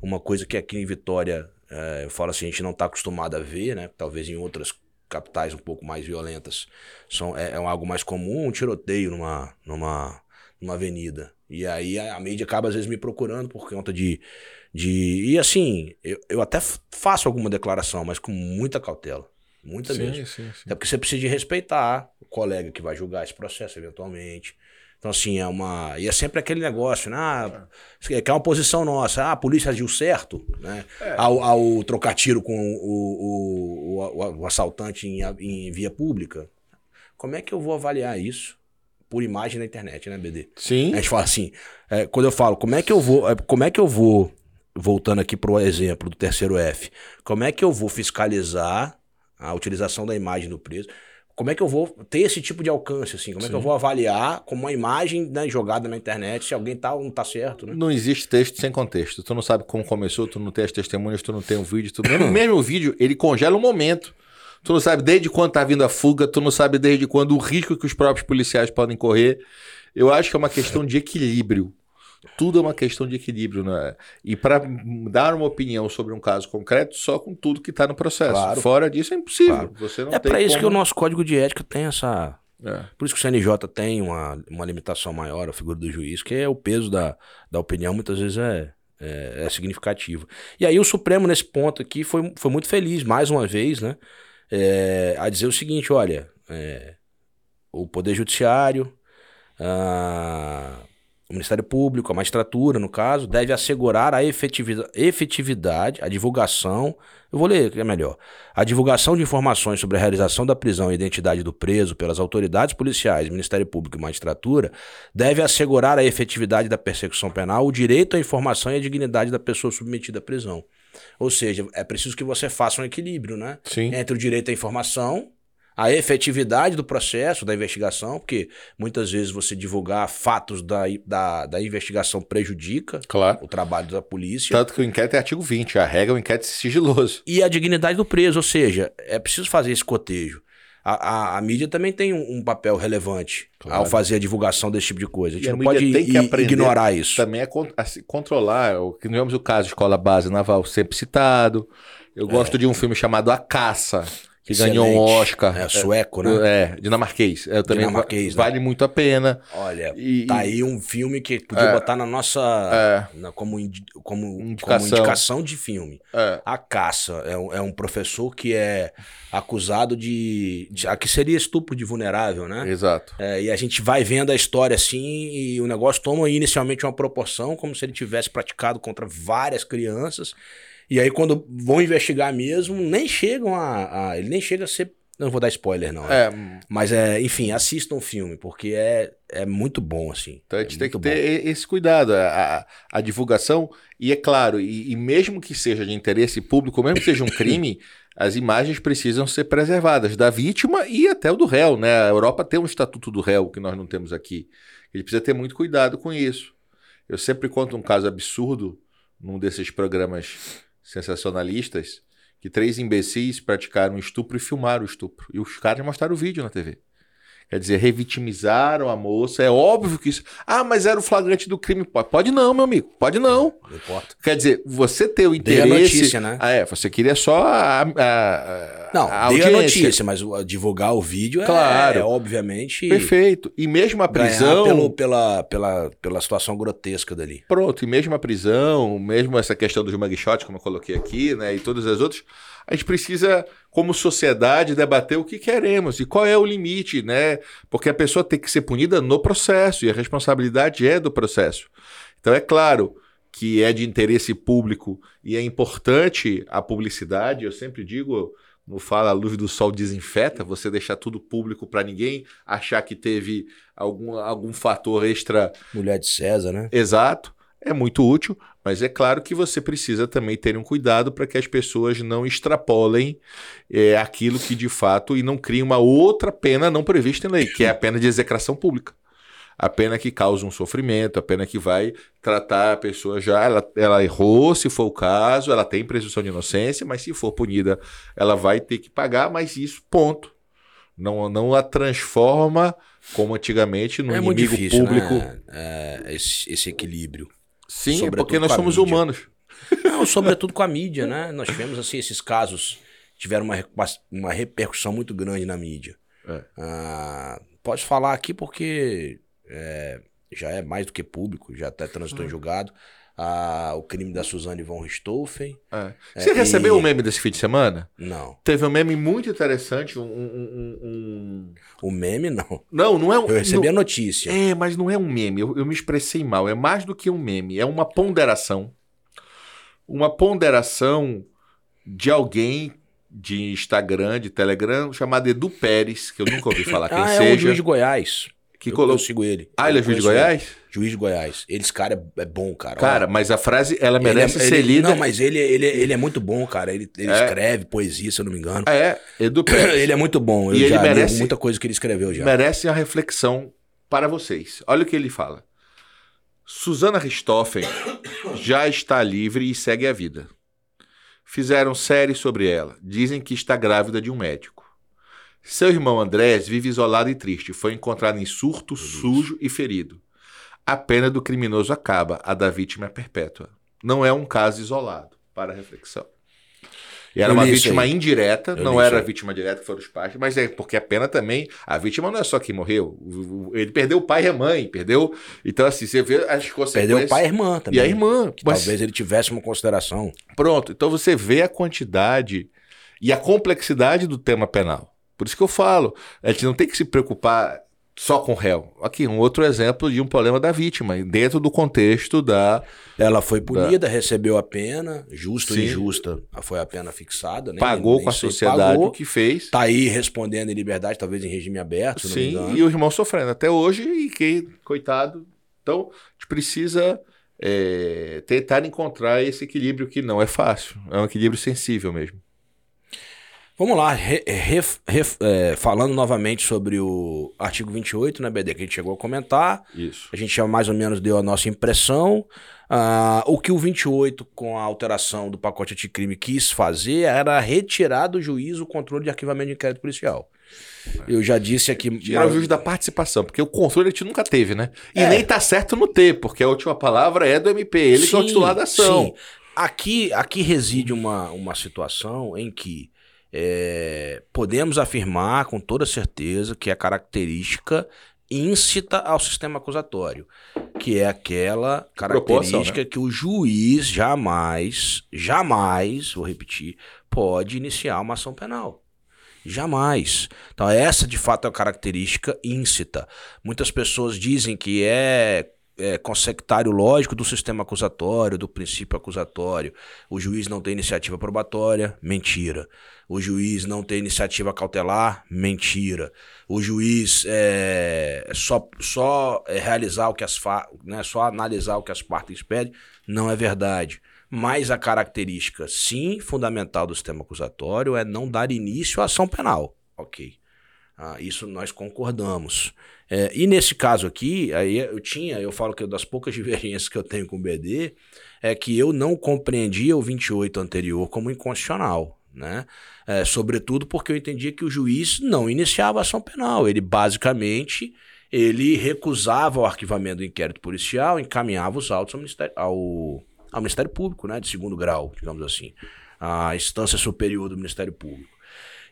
uma coisa que aqui em Vitória, é, eu falo assim, a gente não está acostumado a ver, né? Talvez em outras capitais um pouco mais violentas são, é, é algo mais comum, um tiroteio numa, numa, numa avenida. E aí a, a mídia acaba às vezes me procurando por conta de. de e assim, eu, eu até faço alguma declaração, mas com muita cautela. Muita sim, mesmo. Sim, sim. Até porque você precisa de respeitar o colega que vai julgar esse processo eventualmente. Então, assim, é uma. E é sempre aquele negócio, né? Ah, que é uma posição nossa. Ah, a polícia agiu certo, né? É. Ao, ao, trocar tiro com o, o, o, o assaltante em, em, via pública. Como é que eu vou avaliar isso? Por imagem na internet, né, BD? Sim. A gente fala assim, é, quando eu falo, como é que eu vou. É, como é que eu vou. Voltando aqui para o exemplo do terceiro F, como é que eu vou fiscalizar a utilização da imagem do preso. Como é que eu vou ter esse tipo de alcance, assim? Como Sim. é que eu vou avaliar como uma imagem né, jogada na internet se alguém tá ou não tá certo, né? Não existe texto sem contexto. Tu não sabe como começou, tu não tem as testemunhas, tu não tem um vídeo. Tu... Mesmo, mesmo o vídeo, ele congela um momento. Tu não sabe desde quando tá vindo a fuga, tu não sabe desde quando o risco que os próprios policiais podem correr. Eu acho que é uma questão de equilíbrio tudo é uma questão de equilíbrio, né? E para dar uma opinião sobre um caso concreto, só com tudo que está no processo. Claro. Fora disso é impossível. Claro. Você não é para isso como... que o nosso código de ética tem essa. É. Por isso que o CNJ tem uma, uma limitação maior, a figura do juiz, que é o peso da, da opinião, muitas vezes é, é, é significativo. E aí o Supremo, nesse ponto aqui, foi, foi muito feliz, mais uma vez, né? É, a dizer o seguinte: olha, é, o Poder Judiciário. Ah, o Ministério Público, a magistratura, no caso, deve assegurar a efetividade, a divulgação. Eu vou ler que é melhor. A divulgação de informações sobre a realização da prisão e identidade do preso pelas autoridades policiais, Ministério Público e magistratura deve assegurar a efetividade da persecução penal, o direito à informação e a dignidade da pessoa submetida à prisão. Ou seja, é preciso que você faça um equilíbrio, né? Sim. Entre o direito à informação a efetividade do processo, da investigação, porque muitas vezes você divulgar fatos da, da, da investigação prejudica claro. o trabalho da polícia. Tanto que o inquérito é artigo 20, a regra é o inquérito sigiloso. E a dignidade do preso, ou seja, é preciso fazer esse cotejo. A, a, a mídia também tem um, um papel relevante claro. ao fazer a divulgação desse tipo de coisa. A gente e não a pode ignorar isso. Também é controlar, o que nós o caso de escola base naval sempre citado. Eu gosto é. de um filme chamado A Caça que Excelente. ganhou um Oscar. É, sueco, né? É, dinamarquês. É, também dinamarquês, vale né? muito a pena. Olha, e, tá aí um filme que podia é, botar na nossa. É, na, como, como, indicação. como indicação de filme. É. A Caça é um, é um professor que é acusado de, de. Aqui seria estupro de vulnerável, né? Exato. É, e a gente vai vendo a história assim e o negócio toma inicialmente uma proporção como se ele tivesse praticado contra várias crianças. E aí, quando vão investigar mesmo, nem chegam a. a ele nem chega a ser. Não vou dar spoiler, não. É. Mas, é, enfim, assistam o filme, porque é, é muito bom, assim. Então a gente é tem que ter bom. esse cuidado, a, a, divulgação. E é claro, e, e, mesmo que seja de interesse público, mesmo que seja um crime, as imagens precisam ser preservadas da vítima e até o do réu, né? A Europa tem um estatuto do réu que nós não temos aqui. Ele precisa ter muito cuidado com isso. Eu sempre conto um caso absurdo num desses programas sensacionalistas que três imbecis praticaram estupro e filmaram o estupro. E os caras mostraram o vídeo na TV. Quer dizer, revitimizaram a moça. É óbvio que isso. Ah, mas era o flagrante do crime. Pode não, meu amigo. Pode não. Não importa. Quer dizer, você ter o interesse. Dei a notícia, né? Ah, é. Você queria só a. a não, a dei a notícia, mas divulgar o vídeo é, claro. é, é obviamente. Perfeito. E mesmo a prisão. Pelo, pela, pela, pela situação grotesca dali. Pronto. E mesmo a prisão, mesmo essa questão dos mugshots, como eu coloquei aqui, né? E todas as outras a gente precisa, como sociedade, debater o que queremos e qual é o limite, né? Porque a pessoa tem que ser punida no processo e a responsabilidade é do processo. Então, é claro que é de interesse público e é importante a publicidade, eu sempre digo. No Fala a Luz do Sol desinfeta, você deixar tudo público para ninguém achar que teve algum, algum fator extra. Mulher de César, né? Exato é muito útil, mas é claro que você precisa também ter um cuidado para que as pessoas não extrapolem é, aquilo que de fato e não criem uma outra pena não prevista em lei, que é a pena de execração pública. A pena que causa um sofrimento, a pena que vai tratar a pessoa já, ela, ela errou, se for o caso, ela tem presunção de inocência, mas se for punida, ela vai ter que pagar, mas isso, ponto. Não, não a transforma como antigamente no é inimigo difícil, público. né? É, esse, esse equilíbrio. Sim, Sobretudo porque nós somos mídia. humanos. Não, sobretudo com a mídia, né? Nós tivemos assim, esses casos tiveram uma, uma repercussão muito grande na mídia. É. Ah, pode falar aqui porque é, já é mais do que público, já até transitou em julgado. Ah, o crime da Suzane von Richthofen. É. Você É, recebeu e- o meme desse fim de semana? Não. Teve um meme muito interessante. Um, um- um- um- O meme, não. Não, não é um. Eu recebi não- a notícia. É, mas não é um meme. Eu, eu me expressei mal. É mais do que um meme. É uma ponderação. Uma ponderação de alguém de Instagram, de Telegram, chamado Edu Pérez, que eu nunca ouvi falar quem ah, é um seja. juiz de Goiás. Que eu, colocou. eu sigo ele. Ah, ele é juiz de Goiás? ele. Juiz de Goiás. Ele, esse cara é, é bom, cara. Cara, Olha, mas a frase, ela ele é- merece ser ele- lida. Não, mas ele, ele, ele é muito bom, cara. Ele, ele É. escreve poesia, se eu não me engano. É, Edu Pérez. ele é muito bom. Eu E ele merece- muita coisa que ele escreveu já. merece a reflexão para vocês. Olha o que ele fala. Susana Richthofen já está livre e segue a vida. Fizeram série sobre ela. Dizem que está grávida de um médico. Seu irmão Andrés vive isolado e triste. Foi encontrado em surto, sujo e ferido. A pena do criminoso acaba, a da vítima é perpétua. Não é um caso isolado. Para reflexão. E era uma vítima indireta, Eu não era a vítima direta que foram os pais, mas é porque a pena também. A vítima não é só quem morreu. Ele perdeu o pai e a mãe, perdeu. Então, assim, você vê as consequências. Perdeu o pai e a irmã também. E a irmã. Que Mas, talvez ele tivesse uma consideração. Pronto. Então você vê a quantidade e a complexidade do tema penal. Por isso que eu falo, a gente não tem que se preocupar só com o réu. Aqui, um outro exemplo de um problema da vítima, dentro do contexto da. Ela foi punida, recebeu a pena, justa ou injusta, foi a pena fixada, né? pagou Nem com a sociedade pagou. o que fez. Tá aí respondendo em liberdade, talvez em regime aberto, se não me Sim, e o irmão sofrendo até hoje, e que, coitado. Então, a gente precisa é, tentar encontrar esse equilíbrio que não é fácil. É um equilíbrio sensível mesmo. Vamos lá, re- ref- ref- é, falando novamente sobre o artigo 28, né, BD, que a gente chegou a comentar. Isso. A gente já mais ou menos deu a nossa impressão. Ah, o que o 28, com a alteração do pacote anticrime, quis fazer era retirar do juiz o controle de arquivamento de inquérito policial. Eu já disse aqui. Tirar o juiz da participação, porque o controle a gente nunca teve, né? E É. nem tá certo no ter, porque a última palavra é do MP, ele que é o Sim, titular da ação. sim. Aqui, aqui reside uma, uma situação em que é, podemos afirmar com toda certeza que a característica incita ao sistema acusatório, que é aquela característica né? que o juiz jamais, jamais, vou repetir, pode iniciar uma ação penal. Jamais. Então, essa de fato é a característica íncita. Muitas pessoas dizem que é, é consectário lógico do sistema acusatório, do princípio acusatório. O juiz não tem iniciativa probatória, mentira. O juiz não tem iniciativa cautelar, mentira. O juiz é, só, só é, realizar o que as né, só analisar o que as partes pedem, não é verdade. Mas a característica, sim, fundamental do sistema acusatório é não dar início à ação penal. Ok. Ah, isso nós concordamos. É, e nesse caso aqui, aí eu tinha, eu falo que das poucas divergências que eu tenho com o BD, é que eu não compreendia o 28 anterior como inconstitucional. Né? É, sobretudo porque eu entendia que o juiz não iniciava a ação penal. Ele basicamente ele recusava o arquivamento do inquérito policial, encaminhava os autos ao Ministério, ao, ao Ministério Público, né, de segundo grau, digamos assim, a instância superior do Ministério Público.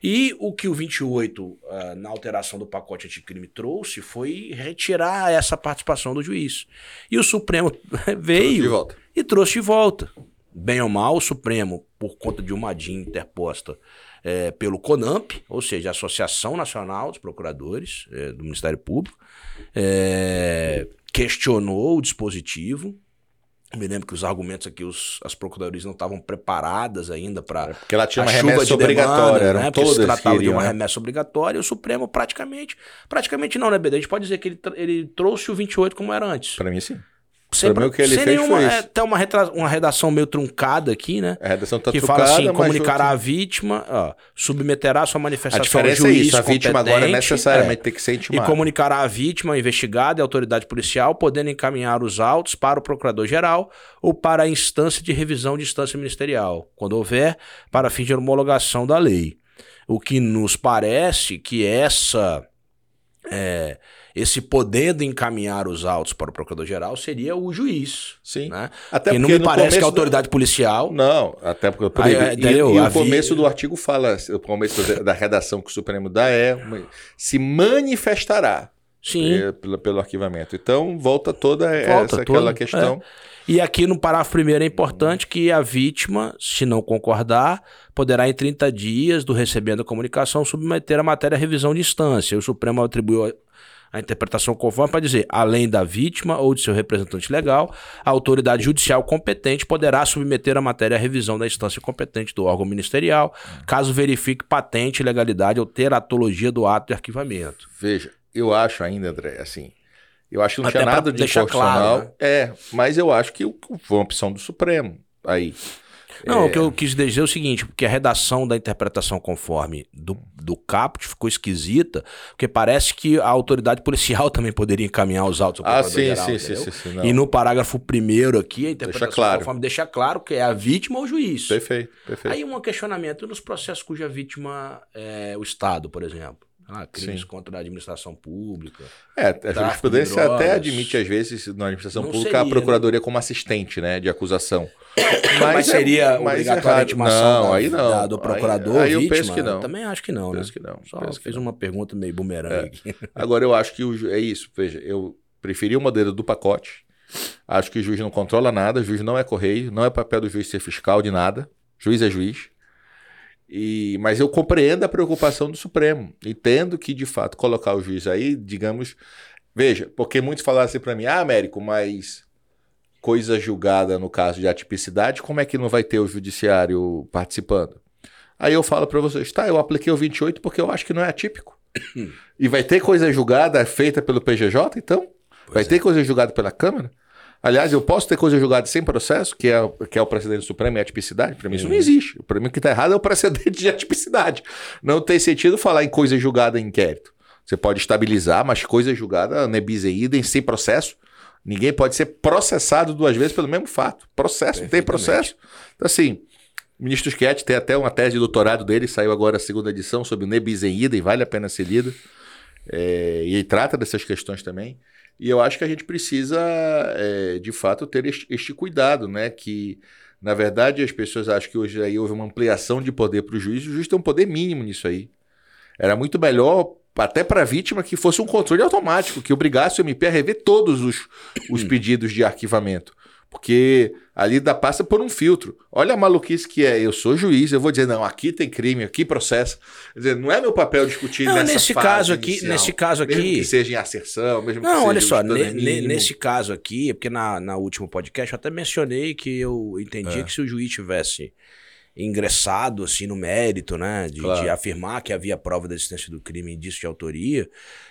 E o que o 28, ah, na alteração do pacote anticrime, trouxe foi retirar essa participação do juiz. E o Supremo veio volta. e trouxe de volta. Bem ou mal, o Supremo, por conta de uma DIN interposta eh, pelo CONAMP, ou seja, a Associação Nacional dos Procuradores eh, do Ministério Público, eh, questionou o dispositivo. Eu me lembro que os argumentos aqui, os, as procuradorias não estavam preparadas ainda para Porque ela tinha uma remessa de obrigatória, demanda, né? Porque se tratava de uma né? remessa obrigatória, e o Supremo praticamente, praticamente não, né, BD? A gente pode dizer que ele, ele trouxe o 28 como era antes. Pra mim, sim. Sem, mim, o que ele sem fez nenhuma, é. Tem uma, retra- uma redação meio truncada aqui, né? A redação tá que fala assim, comunicará a vítima, ó, submeterá sua A manifestação diferença ao é juiz isso, a vítima agora competente, necessariamente é, tem que ser e intimada. comunicará a vítima, investigada e a autoridade policial, podendo encaminhar os autos para o procurador-geral ou para a instância de revisão de instância ministerial, quando houver, para fim de homologação da lei. O que nos parece que essa é, esse poder de encaminhar os autos para o procurador-geral seria o juiz. Sim. Né? Até porque não porque me no parece que a começo autoridade policial. Não, até porque por Aí, aí, é, e, entendeu? e o começo do artigo fala, o começo da- da redação que o Supremo dá é se manifestará Sim. eh, pelo, pelo arquivamento. Então volta toda Volta essa toda, aquela questão. E aqui no parágrafo primeiro é importante que a vítima, se não concordar, poderá em 30 dias do recebendo a comunicação submeter a matéria à revisão de instância. O Supremo atribuiu a- interpretação conforme para dizer, além da vítima ou de seu representante legal, a autoridade judicial competente poderá submeter a matéria à revisão da instância competente do órgão ministerial, caso verifique patente, legalidade ou teratologia do ato de arquivamento. Veja, eu acho ainda, André, assim, eu acho que não Até tinha nada de deixar inconstitucional. claro, né? É, mas eu acho que o- foi uma opção do Supremo aí. Não, É. o que eu quis dizer é o seguinte, porque a redação da interpretação conforme do, do caput ficou esquisita, porque parece que a autoridade policial também poderia encaminhar os autos ao Ah, sim, procurador-geral, sim, sim, sim, sim. E no parágrafo primeiro aqui, a interpretação Deixa claro. conforme deixa claro que é a vítima ou o juiz. Perfeito, perfeito. Aí um questionamento nos processos cuja vítima é o Estado, por exemplo. Ah, crimes Sim. contra a administração pública. É, a jurisprudência até admite, às vezes, na administração Não pública, seria, a procuradoria como assistente, né, de acusação. Mas, é- seria mas é obrigatória a raro. intimação Não, da- aí não. da- do Aí- procurador, aí eu vítima? penso que não. Também acho que não, Penso né? que não, Só penso não. uma pergunta meio bumerangue aqui. Agora, eu acho que o é isso. Veja, eu preferi o modelo do pacote. Acho que o juiz não controla nada, o juiz não é correio, não é papel do juiz ser fiscal de nada. Juiz é juiz. E, mas eu compreendo a preocupação do Supremo. Entendo que, de fato, colocar o juiz aí, digamos. Veja, porque muitos falaram assim para mim: ah, Américo, mas coisa julgada no caso de atipicidade, como é que não vai ter o judiciário participando? Aí eu falo para vocês: tá, eu apliquei o 28 porque eu acho que não é atípico. E vai ter coisa julgada feita pelo PGJ, então? vai é. ter coisa julgada pela Câmara? Aliás, eu posso ter coisa julgada sem processo, que é, o- que é o precedente supremo e a atipicidade? Para mim isso não existe. Para mim o que está errado é o precedente de atipicidade. Não tem sentido falar em coisa julgada em inquérito. Você pode estabilizar, mas coisa julgada nebis e idem, sem processo. Ninguém pode ser processado duas vezes pelo mesmo fato. Processo, tem processo. Então, assim, o ministro Schietti tem até uma tese de doutorado dele, saiu agora a segunda edição sobre o nebis e vale a pena ser lida. É, e ele trata dessas questões também. E eu acho que a gente precisa, é, de fato, ter este, este cuidado, né? Que, na verdade, as pessoas acham que hoje aí houve uma ampliação de poder para o juiz, o juiz tem um poder mínimo nisso aí. Era muito melhor, até para a vítima, que fosse um controle automático, que obrigasse o MP a rever todos os, os pedidos de arquivamento. Porque ali dá, passa por um filtro. Olha a maluquice que é. Eu sou juiz, eu vou dizer, não, aqui tem crime, aqui processo. Quer dizer, não é meu papel discutir Não, nessa nesse caso aqui- inicial. nesse caso Mesmo aqui- que seja em asserção, mesmo que Não, seja olha só, nesse caso aqui, porque na, na último podcast eu até mencionei que eu entendia É. que se o juiz tivesse ingressado assim no mérito, né, de, Claro. de afirmar que havia prova da existência do crime e indício de autoria,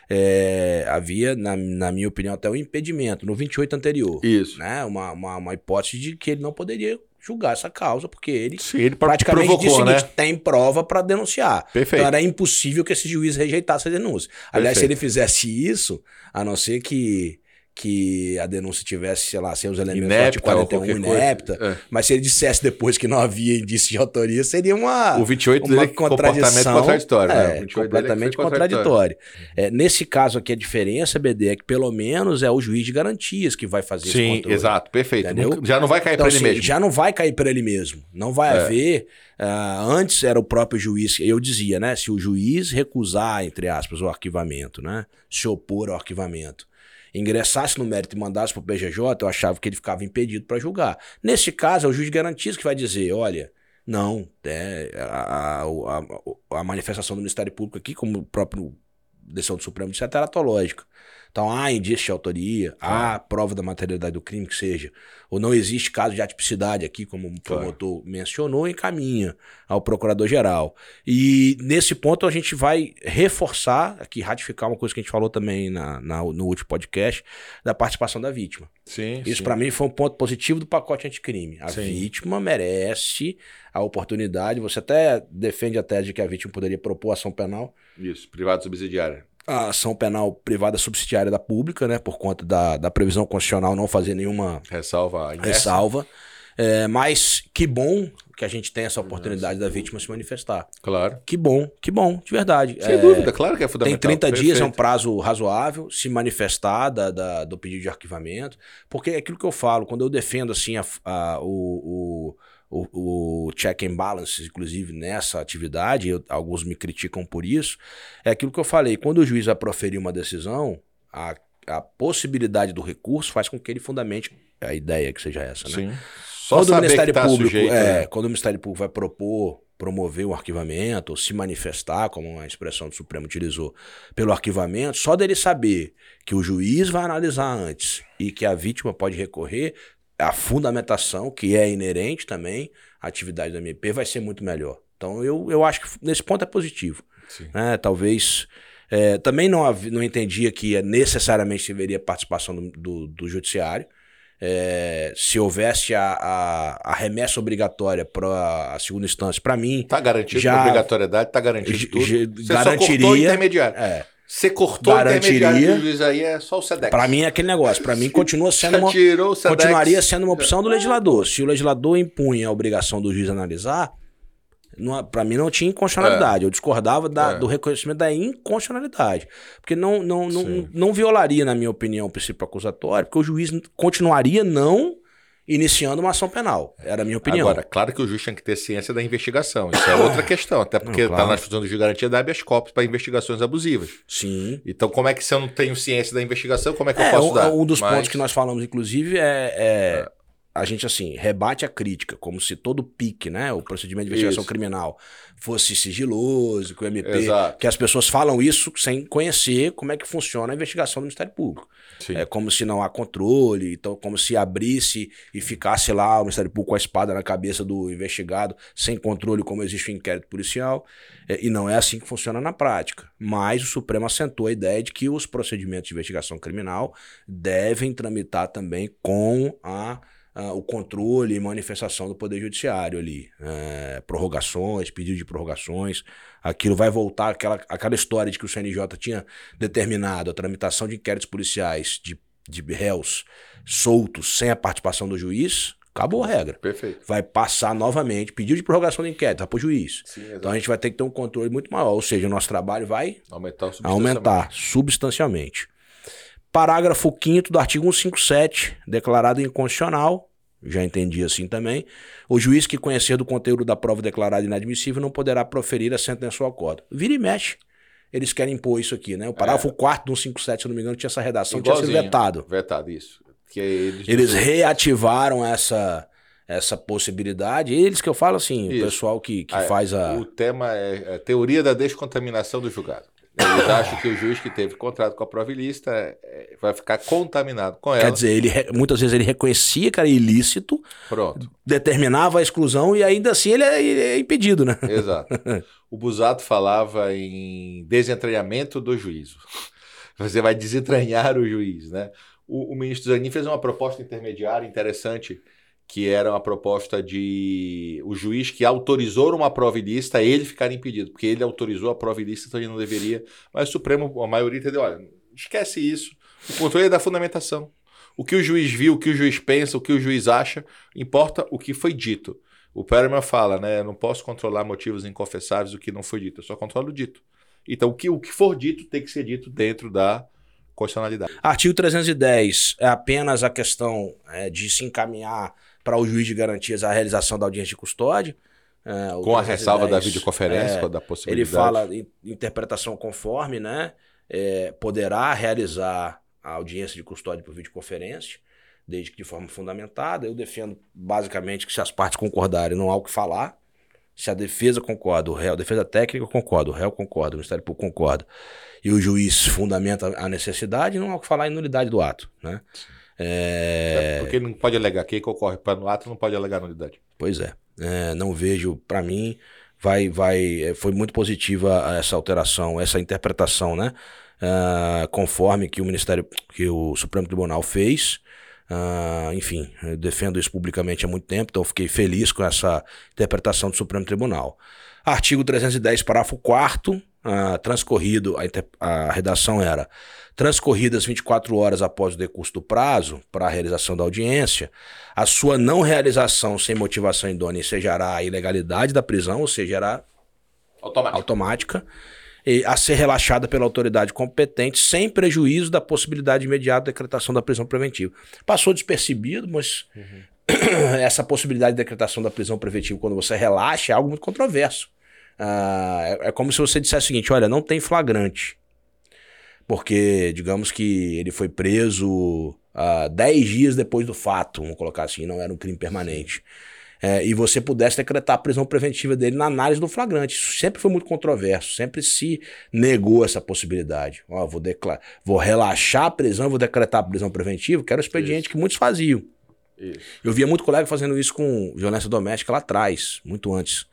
é, havia, na, na minha opinião, até um impedimento no 28 anterior, Isso. né, uma, uma, uma hipótese de que ele não poderia julgar essa causa, porque ele Sim, ele praticamente disse o provocou, seguinte, né? tem prova para denunciar. Perfeito. Então era impossível que esse juiz rejeitasse a denúncia. Aliás, se Perfeito. ele fizesse isso, a não ser que, que a denúncia tivesse, sei lá, sem os elementos Inepta ou 41 qualquer coisa. inepta, É. mas se ele dissesse depois que não havia indício de autoria, seria uma, O 28 uma dele é contradição contraditório, né? O é, 28 dele é que completamente foi contraditório. É, nesse caso aqui, a diferença, BD, é que pelo menos é o juiz de garantias que vai fazer esse Sim, controle. exato, perfeito. Entendeu? Já não vai cair Então, para ele assim, mesmo. já não vai cair para ele mesmo. Não vai É. haver. ah, antes era o próprio juiz. Eu dizia, né? Se o juiz recusar, entre aspas, o arquivamento, né? Se opor ao arquivamento, ingressasse no mérito e mandasse para o PGJ, eu achava que ele ficava impedido para julgar. Nesse caso, é o juiz de garantias que vai dizer: olha. Não, é, a- a- a manifestação do Ministério Público aqui, como o próprio decisão do Supremo disse, é teratológica. Então, há indício de autoria, há prova da materialidade do crime, que seja. Ou não existe caso de atipicidade aqui, como o Claro. promotor mencionou, encaminha ao procurador-geral. E nesse ponto a gente vai reforçar, aqui ratificar uma coisa que a gente falou também na, na- no último podcast, da participação da vítima. Sim, Isso para mim foi um ponto positivo do pacote anticrime. A Sim. vítima merece a oportunidade. Você até defende a tese de que a vítima poderia propor ação penal Isso, privado subsidiário. A ação penal privada subsidiária da pública, né? Por conta da, da previsão constitucional não fazer nenhuma Ressalva ressalva. É, mas que bom que a gente tem essa oportunidade da vítima se manifestar. Claro. Que bom, que bom, de verdade. Sem É, dúvida, claro que é Tem fundamental. 30 dias, é um Perfeito. prazo razoável, se manifestar da, da- do pedido de arquivamento, porque é aquilo que eu falo, quando eu defendo assim a- a- o, o, o, o check and balance, inclusive nessa atividade, eu- alguns me criticam por isso, é aquilo que eu falei, quando o juiz vai proferir uma decisão, a, a possibilidade do recurso faz com que ele fundamente a ideia que seja essa, né? Sim. Só quando o Ministério tá Público, sujeito, é, né? quando o Ministério Público vai propor, promover o arquivamento, ou se manifestar, como a expressão do Supremo utilizou, pelo arquivamento, só dele saber que o juiz vai analisar antes e que a vítima pode recorrer, a fundamentação, que é inerente também à atividade da MP, vai ser muito melhor. Então eu, eu acho que nesse ponto é positivo. Né? Talvez. é, também não, não entendia que é necessariamente haveria participação do, do, do judiciário. É, se houvesse a, a, a remessa obrigatória para a segunda instância, para mim, Tá garantido Já- a obrigatoriedade, tá garantido tudo. Você só cortou o garantiria- intermediário. é, Você cortou Garantiria- juiz aí, é só o SEDEX. para mim é aquele negócio. Para mim continua sendo uma, continuaria sendo uma opção do legislador. Se o legislador impunha a obrigação do juiz analisar, para mim não tinha inconstitucionalidade. Eu discordava da- É. do reconhecimento da inconstitucionalidade. Porque não, não, não, Sim. não violaria, na minha opinião, o princípio acusatório, porque o juiz continuaria não iniciando uma ação penal. Era a minha opinião. Agora, claro que o juiz tem que ter ciência da investigação. Isso é outra questão. Até porque Não, claro. tá nas funções de garantia da habeas corpus para investigações abusivas. Sim. Então, como é que se eu não tenho ciência da investigação, como é que eu É, posso um, dar? um dos Mas- pontos que nós falamos, inclusive, é, é a gente, assim, rebate a crítica, como se todo pique, né, o procedimento de investigação Isso. criminal fosse sigiloso, que o MP... Exato. Que as pessoas falam isso sem conhecer como é que funciona a investigação do Ministério Público. Sim. É como se não há controle, então como se abrisse e ficasse lá o Ministério Público com a espada na cabeça do investigado, sem controle, como existe o inquérito policial. É, e não é assim que funciona na prática. Mas o Supremo assentou a ideia de que os procedimentos de investigação criminal devem tramitar também com a, a- o controle e manifestação do Poder Judiciário ali. É, prorrogações, pedido de prorrogações. Aquilo vai voltar àquela, àquela história de que o CNJ tinha determinado a tramitação de inquéritos policiais de, de réus soltos sem a participação do juiz. Acabou a regra. Perfeito. Vai passar novamente, pedido de prorrogação do inquérito, vai para o juiz. Sim. Então a gente vai ter que ter um controle muito maior, ou seja, o nosso trabalho vai Aumentar o substanciamento. aumentar substancialmente. Parágrafo 5 do artigo 157, declarado inconstitucional, já entendi assim também. O juiz que conhecer do conteúdo da prova declarada inadmissível não poderá proferir a sentença ou acordo. Vira e mexe. Eles querem impor isso aqui, né? O parágrafo 4 do 157, se não me engano, tinha essa redação, tinha sido Igualzinho. vetado. Vetado, isso. Que eles, Eles reativaram essa, essa possibilidade. Eles que eu falo assim, Isso. o pessoal que, que Ah, faz a. O tema é a teoria da descontaminação do julgado. Eles acham que o juiz que teve contrato com a prova ilícita é, vai ficar contaminado com ela. Quer dizer, ele, muitas vezes ele reconhecia que era ilícito, Pronto. determinava a exclusão e ainda assim ele é, é impedido, né? Exato. O Busato falava em desentranhamento do juízo. Você vai desentranhar o juiz, né? O, o ministro Zanin fez uma proposta intermediária interessante, que era uma proposta de o juiz que autorizou uma prova ilícita, ele ficar impedido, porque ele autorizou a prova ilícita, então ele não deveria. Mas o Supremo, a maioria entendeu, olha, esquece isso. O controle é da fundamentação. O que o juiz viu, o que o juiz pensa, o que o juiz acha, importa o que foi dito. O Perelman fala, né? Eu não posso controlar motivos inconfessáveis do que não foi dito, eu só controlo o dito. Então, o que, o que for dito tem que ser dito dentro da constitucionalidade. Artigo 310 é apenas a questão é, de se encaminhar para o juiz de garantias a realização da audiência de custódia. É, Com a ressalva da 310, videoconferência, é, da Ele possibilidade. fala em interpretação conforme, né? é, poderá realizar a audiência de custódia por videoconferência, desde que de forma fundamentada. Eu defendo basicamente que se as partes concordarem, não há o que falar. Se a defesa concorda, o réu, a defesa técnica concorda, o réu concorda, o Ministério Público concorda, e o juiz fundamenta a necessidade, não há o que falar em nulidade do ato, né? É, Porque não pode alegar. Quem concorre para no ato não pode alegar nulidade. Pois é. É, não vejo, para mim, vai, vai, é, foi muito positiva essa alteração, essa interpretação, né? Ah, conforme que o Ministério, que o Supremo Tribunal fez. Ah, enfim, eu defendo isso publicamente há muito tempo, então eu fiquei feliz com essa interpretação do Supremo Tribunal. Artigo 310, parágrafo 4 transcorrido, a, a redação era: transcorridas 24 horas após o decurso do prazo para a realização da audiência, a sua não realização sem motivação idônea ensejará a ilegalidade da prisão, ou seja, será automática, e a ser relaxada pela autoridade competente, sem prejuízo da possibilidade imediata de decretação da prisão preventiva. Passou despercebido, mas essa possibilidade de decretação da prisão preventiva quando você relaxa é algo muito controverso. Ah, é, é como se você dissesse o seguinte: olha, não tem flagrante. Porque, digamos que ele foi preso ah, 10 dias depois do fato, vamos colocar assim, não era um crime permanente. É, e você pudesse decretar a prisão preventiva dele na análise do flagrante. Isso sempre foi muito controverso, sempre se negou essa possibilidade. Ó, vou, declarar, vou relaxar a prisão, vou decretar a prisão preventiva, que era o expediente Isso. que muitos faziam. Isso. Eu via muito colega fazendo isso com violência doméstica lá atrás, muito antes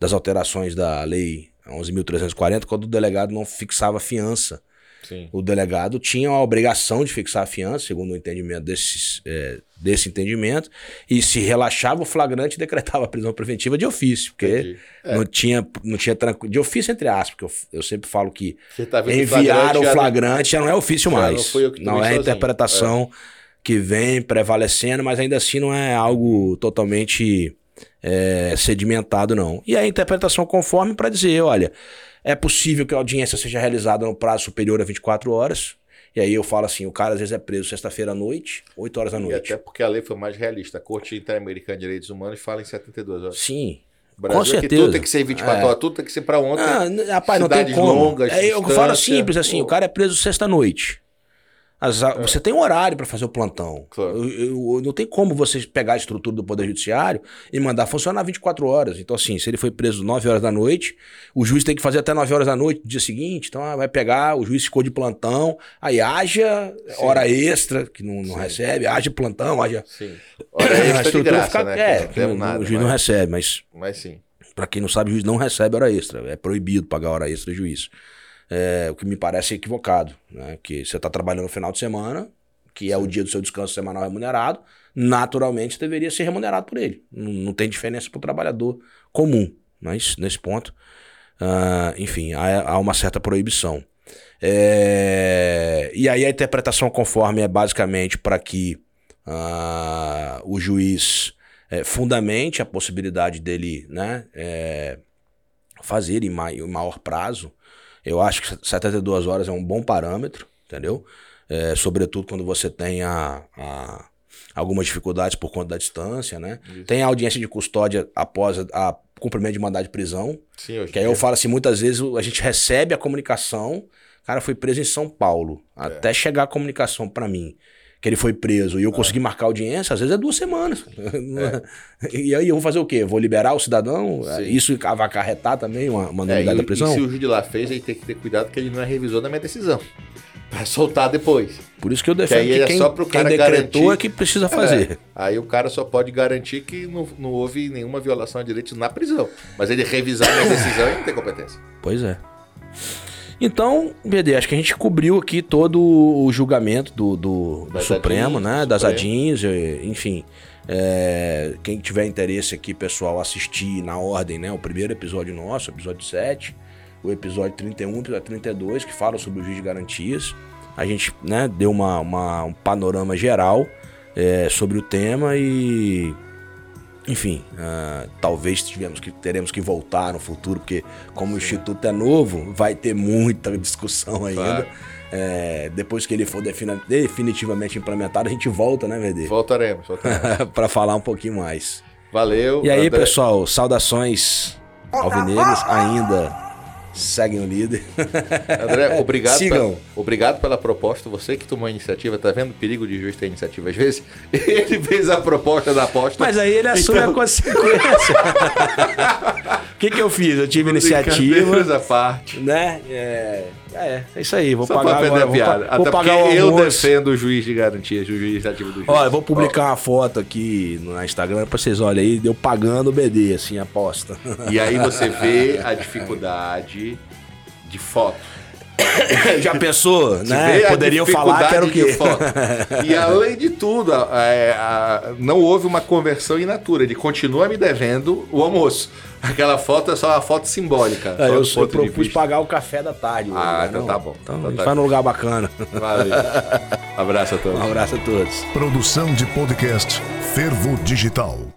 das alterações da lei 11.340, quando o delegado não fixava fiança. Sim. O delegado tinha a obrigação de fixar a fiança, segundo o entendimento desses, é, desse entendimento, e se relaxava o flagrante, decretava a prisão preventiva de ofício, porque. É. não tinha, não tinha tranqu... de ofício entre aspas, porque eu, eu sempre falo que tá enviar o já- flagrante já não é ofício mais. não não é a interpretação que vem prevalecendo, mas ainda assim não é algo totalmente é, sedimentado, não. E a interpretação conforme para dizer, olha, é possível que a audiência seja realizada no prazo superior a 24 horas. E aí eu falo assim, o cara às vezes é preso sexta-feira à noite, 8 horas da E noite. até porque a lei foi mais realista. A Corte Interamericana de Direitos Humanos fala em 72 horas. Sim. Brasil Com é que certeza. tudo tem que ser 24 É. horas, tudo tem que ser pra ontem. Ah, rapaz, não tem Cidades como. longas, é, eu falo simples assim, Pô. o cara é preso sexta-noite. As a- Você tem um horário para fazer o plantão. É. Claro. Eu- eu- eu- não tem como você pegar a estrutura do Poder Judiciário e mandar funcionar 24 horas. Então, assim, se ele foi preso 9 horas da noite, o juiz tem que fazer até 9 horas da noite do dia seguinte. Então, ah, vai pegar, o juiz ficou de plantão, aí haja Sim. hora extra, que não, não recebe, haja plantão, haja. Sim. Olha, a extra de estrutura graça, fica- né? É, Que não nada, o juiz não mas, recebe, mas mas sim. Pra quem não sabe, o juiz não recebe hora extra. É proibido pagar hora extra de juiz. É, o que me parece equivocado. Né? Que você está trabalhando no final de semana, que é o dia do seu descanso semanal remunerado, naturalmente deveria ser remunerado por ele. Não, não tem diferença para o trabalhador comum. Mas nesse ponto, ah, enfim, há, há uma certa proibição. É, e aí a interpretação conforme é basicamente para que ah, o juiz é, fundamente a possibilidade dele né, é, fazer em maior prazo. Eu acho que 72 horas é um bom parâmetro, entendeu? É, sobretudo quando você tem a, a- algumas dificuldades por conta da distância, né? Isso. Tem a audiência de custódia após a, a cumprimento de mandado de prisão, Sim, que aí eu falo assim, muitas vezes a gente recebe a comunicação, cara foi preso em São Paulo, É. até chegar a comunicação pra mim que ele foi preso e eu consegui marcar audiência, às vezes é duas semanas. e aí eu vou fazer o quê? Vou liberar o cidadão? Sim. Isso vai acarretar também uma, uma É, nulidade e, da prisão? e se o juiz de lá fez, aí tem que ter cuidado que ele não é revisor da minha decisão. Pra soltar depois. Por isso que eu defendo aí que, é quem, só pro quem cara decretou garantir- é que precisa fazer. É, aí o cara só pode garantir que não, não houve nenhuma violação de direitos na prisão. Mas ele revisar a minha decisão, ele não tem competência. Pois é. Então, BD, acho que a gente cobriu aqui todo o julgamento do, do, do Supremo, né? Das. Adins, enfim. É, quem tiver interesse aqui, pessoal, assistir na ordem, né? O primeiro episódio nosso, episódio 7, o episódio 31, o episódio 32, que fala sobre o juiz de garantias. A gente né, deu uma, uma- um panorama geral é, sobre o tema e enfim, ah, talvez tivemos que, teremos que voltar no futuro, porque como o Instituto é novo, vai ter muita discussão ainda. Claro. É, depois que ele for definitivamente implementado, a gente volta, né, VD? Voltaremos, voltaremos. Para falar um pouquinho mais. Valeu. E aí, André. pessoal, saudações alvinegras, ainda seguem o líder. André, obrigado, Sigam. pela, obrigado pela proposta. Você que tomou a iniciativa, tá vendo o perigo de juiz ter iniciativa às vezes? Ele fez a proposta da aposta. Mas aí ele assume Então- a consequência. O que, que eu fiz? Eu tive iniciativa. À parte. né? É, é, é isso aí. Vou Só pagar agora. a Vou, piada. vou Até pagar porque eu defendo o juiz de garantias, o juiz iniciativo do juiz. Olha, eu vou publicar uma foto aqui no Instagram pra vocês olhem aí, deu pagando o BD, assim, aposta. E aí você vê a dificuldade de foto. Já pensou, né? Poderiam falar que era o quê? E além de tudo, a- a- a- não houve uma conversão in natura. Ele continua me devendo o almoço. Aquela foto é só uma foto simbólica. É, eu, só propus pagar o café da tarde. Ah, hoje, então né, tá bom. Então, Então tá vai num lugar bacana. Valeu. Abraço a todos. Um abraço a todos. Produção de podcast Fervo Digital.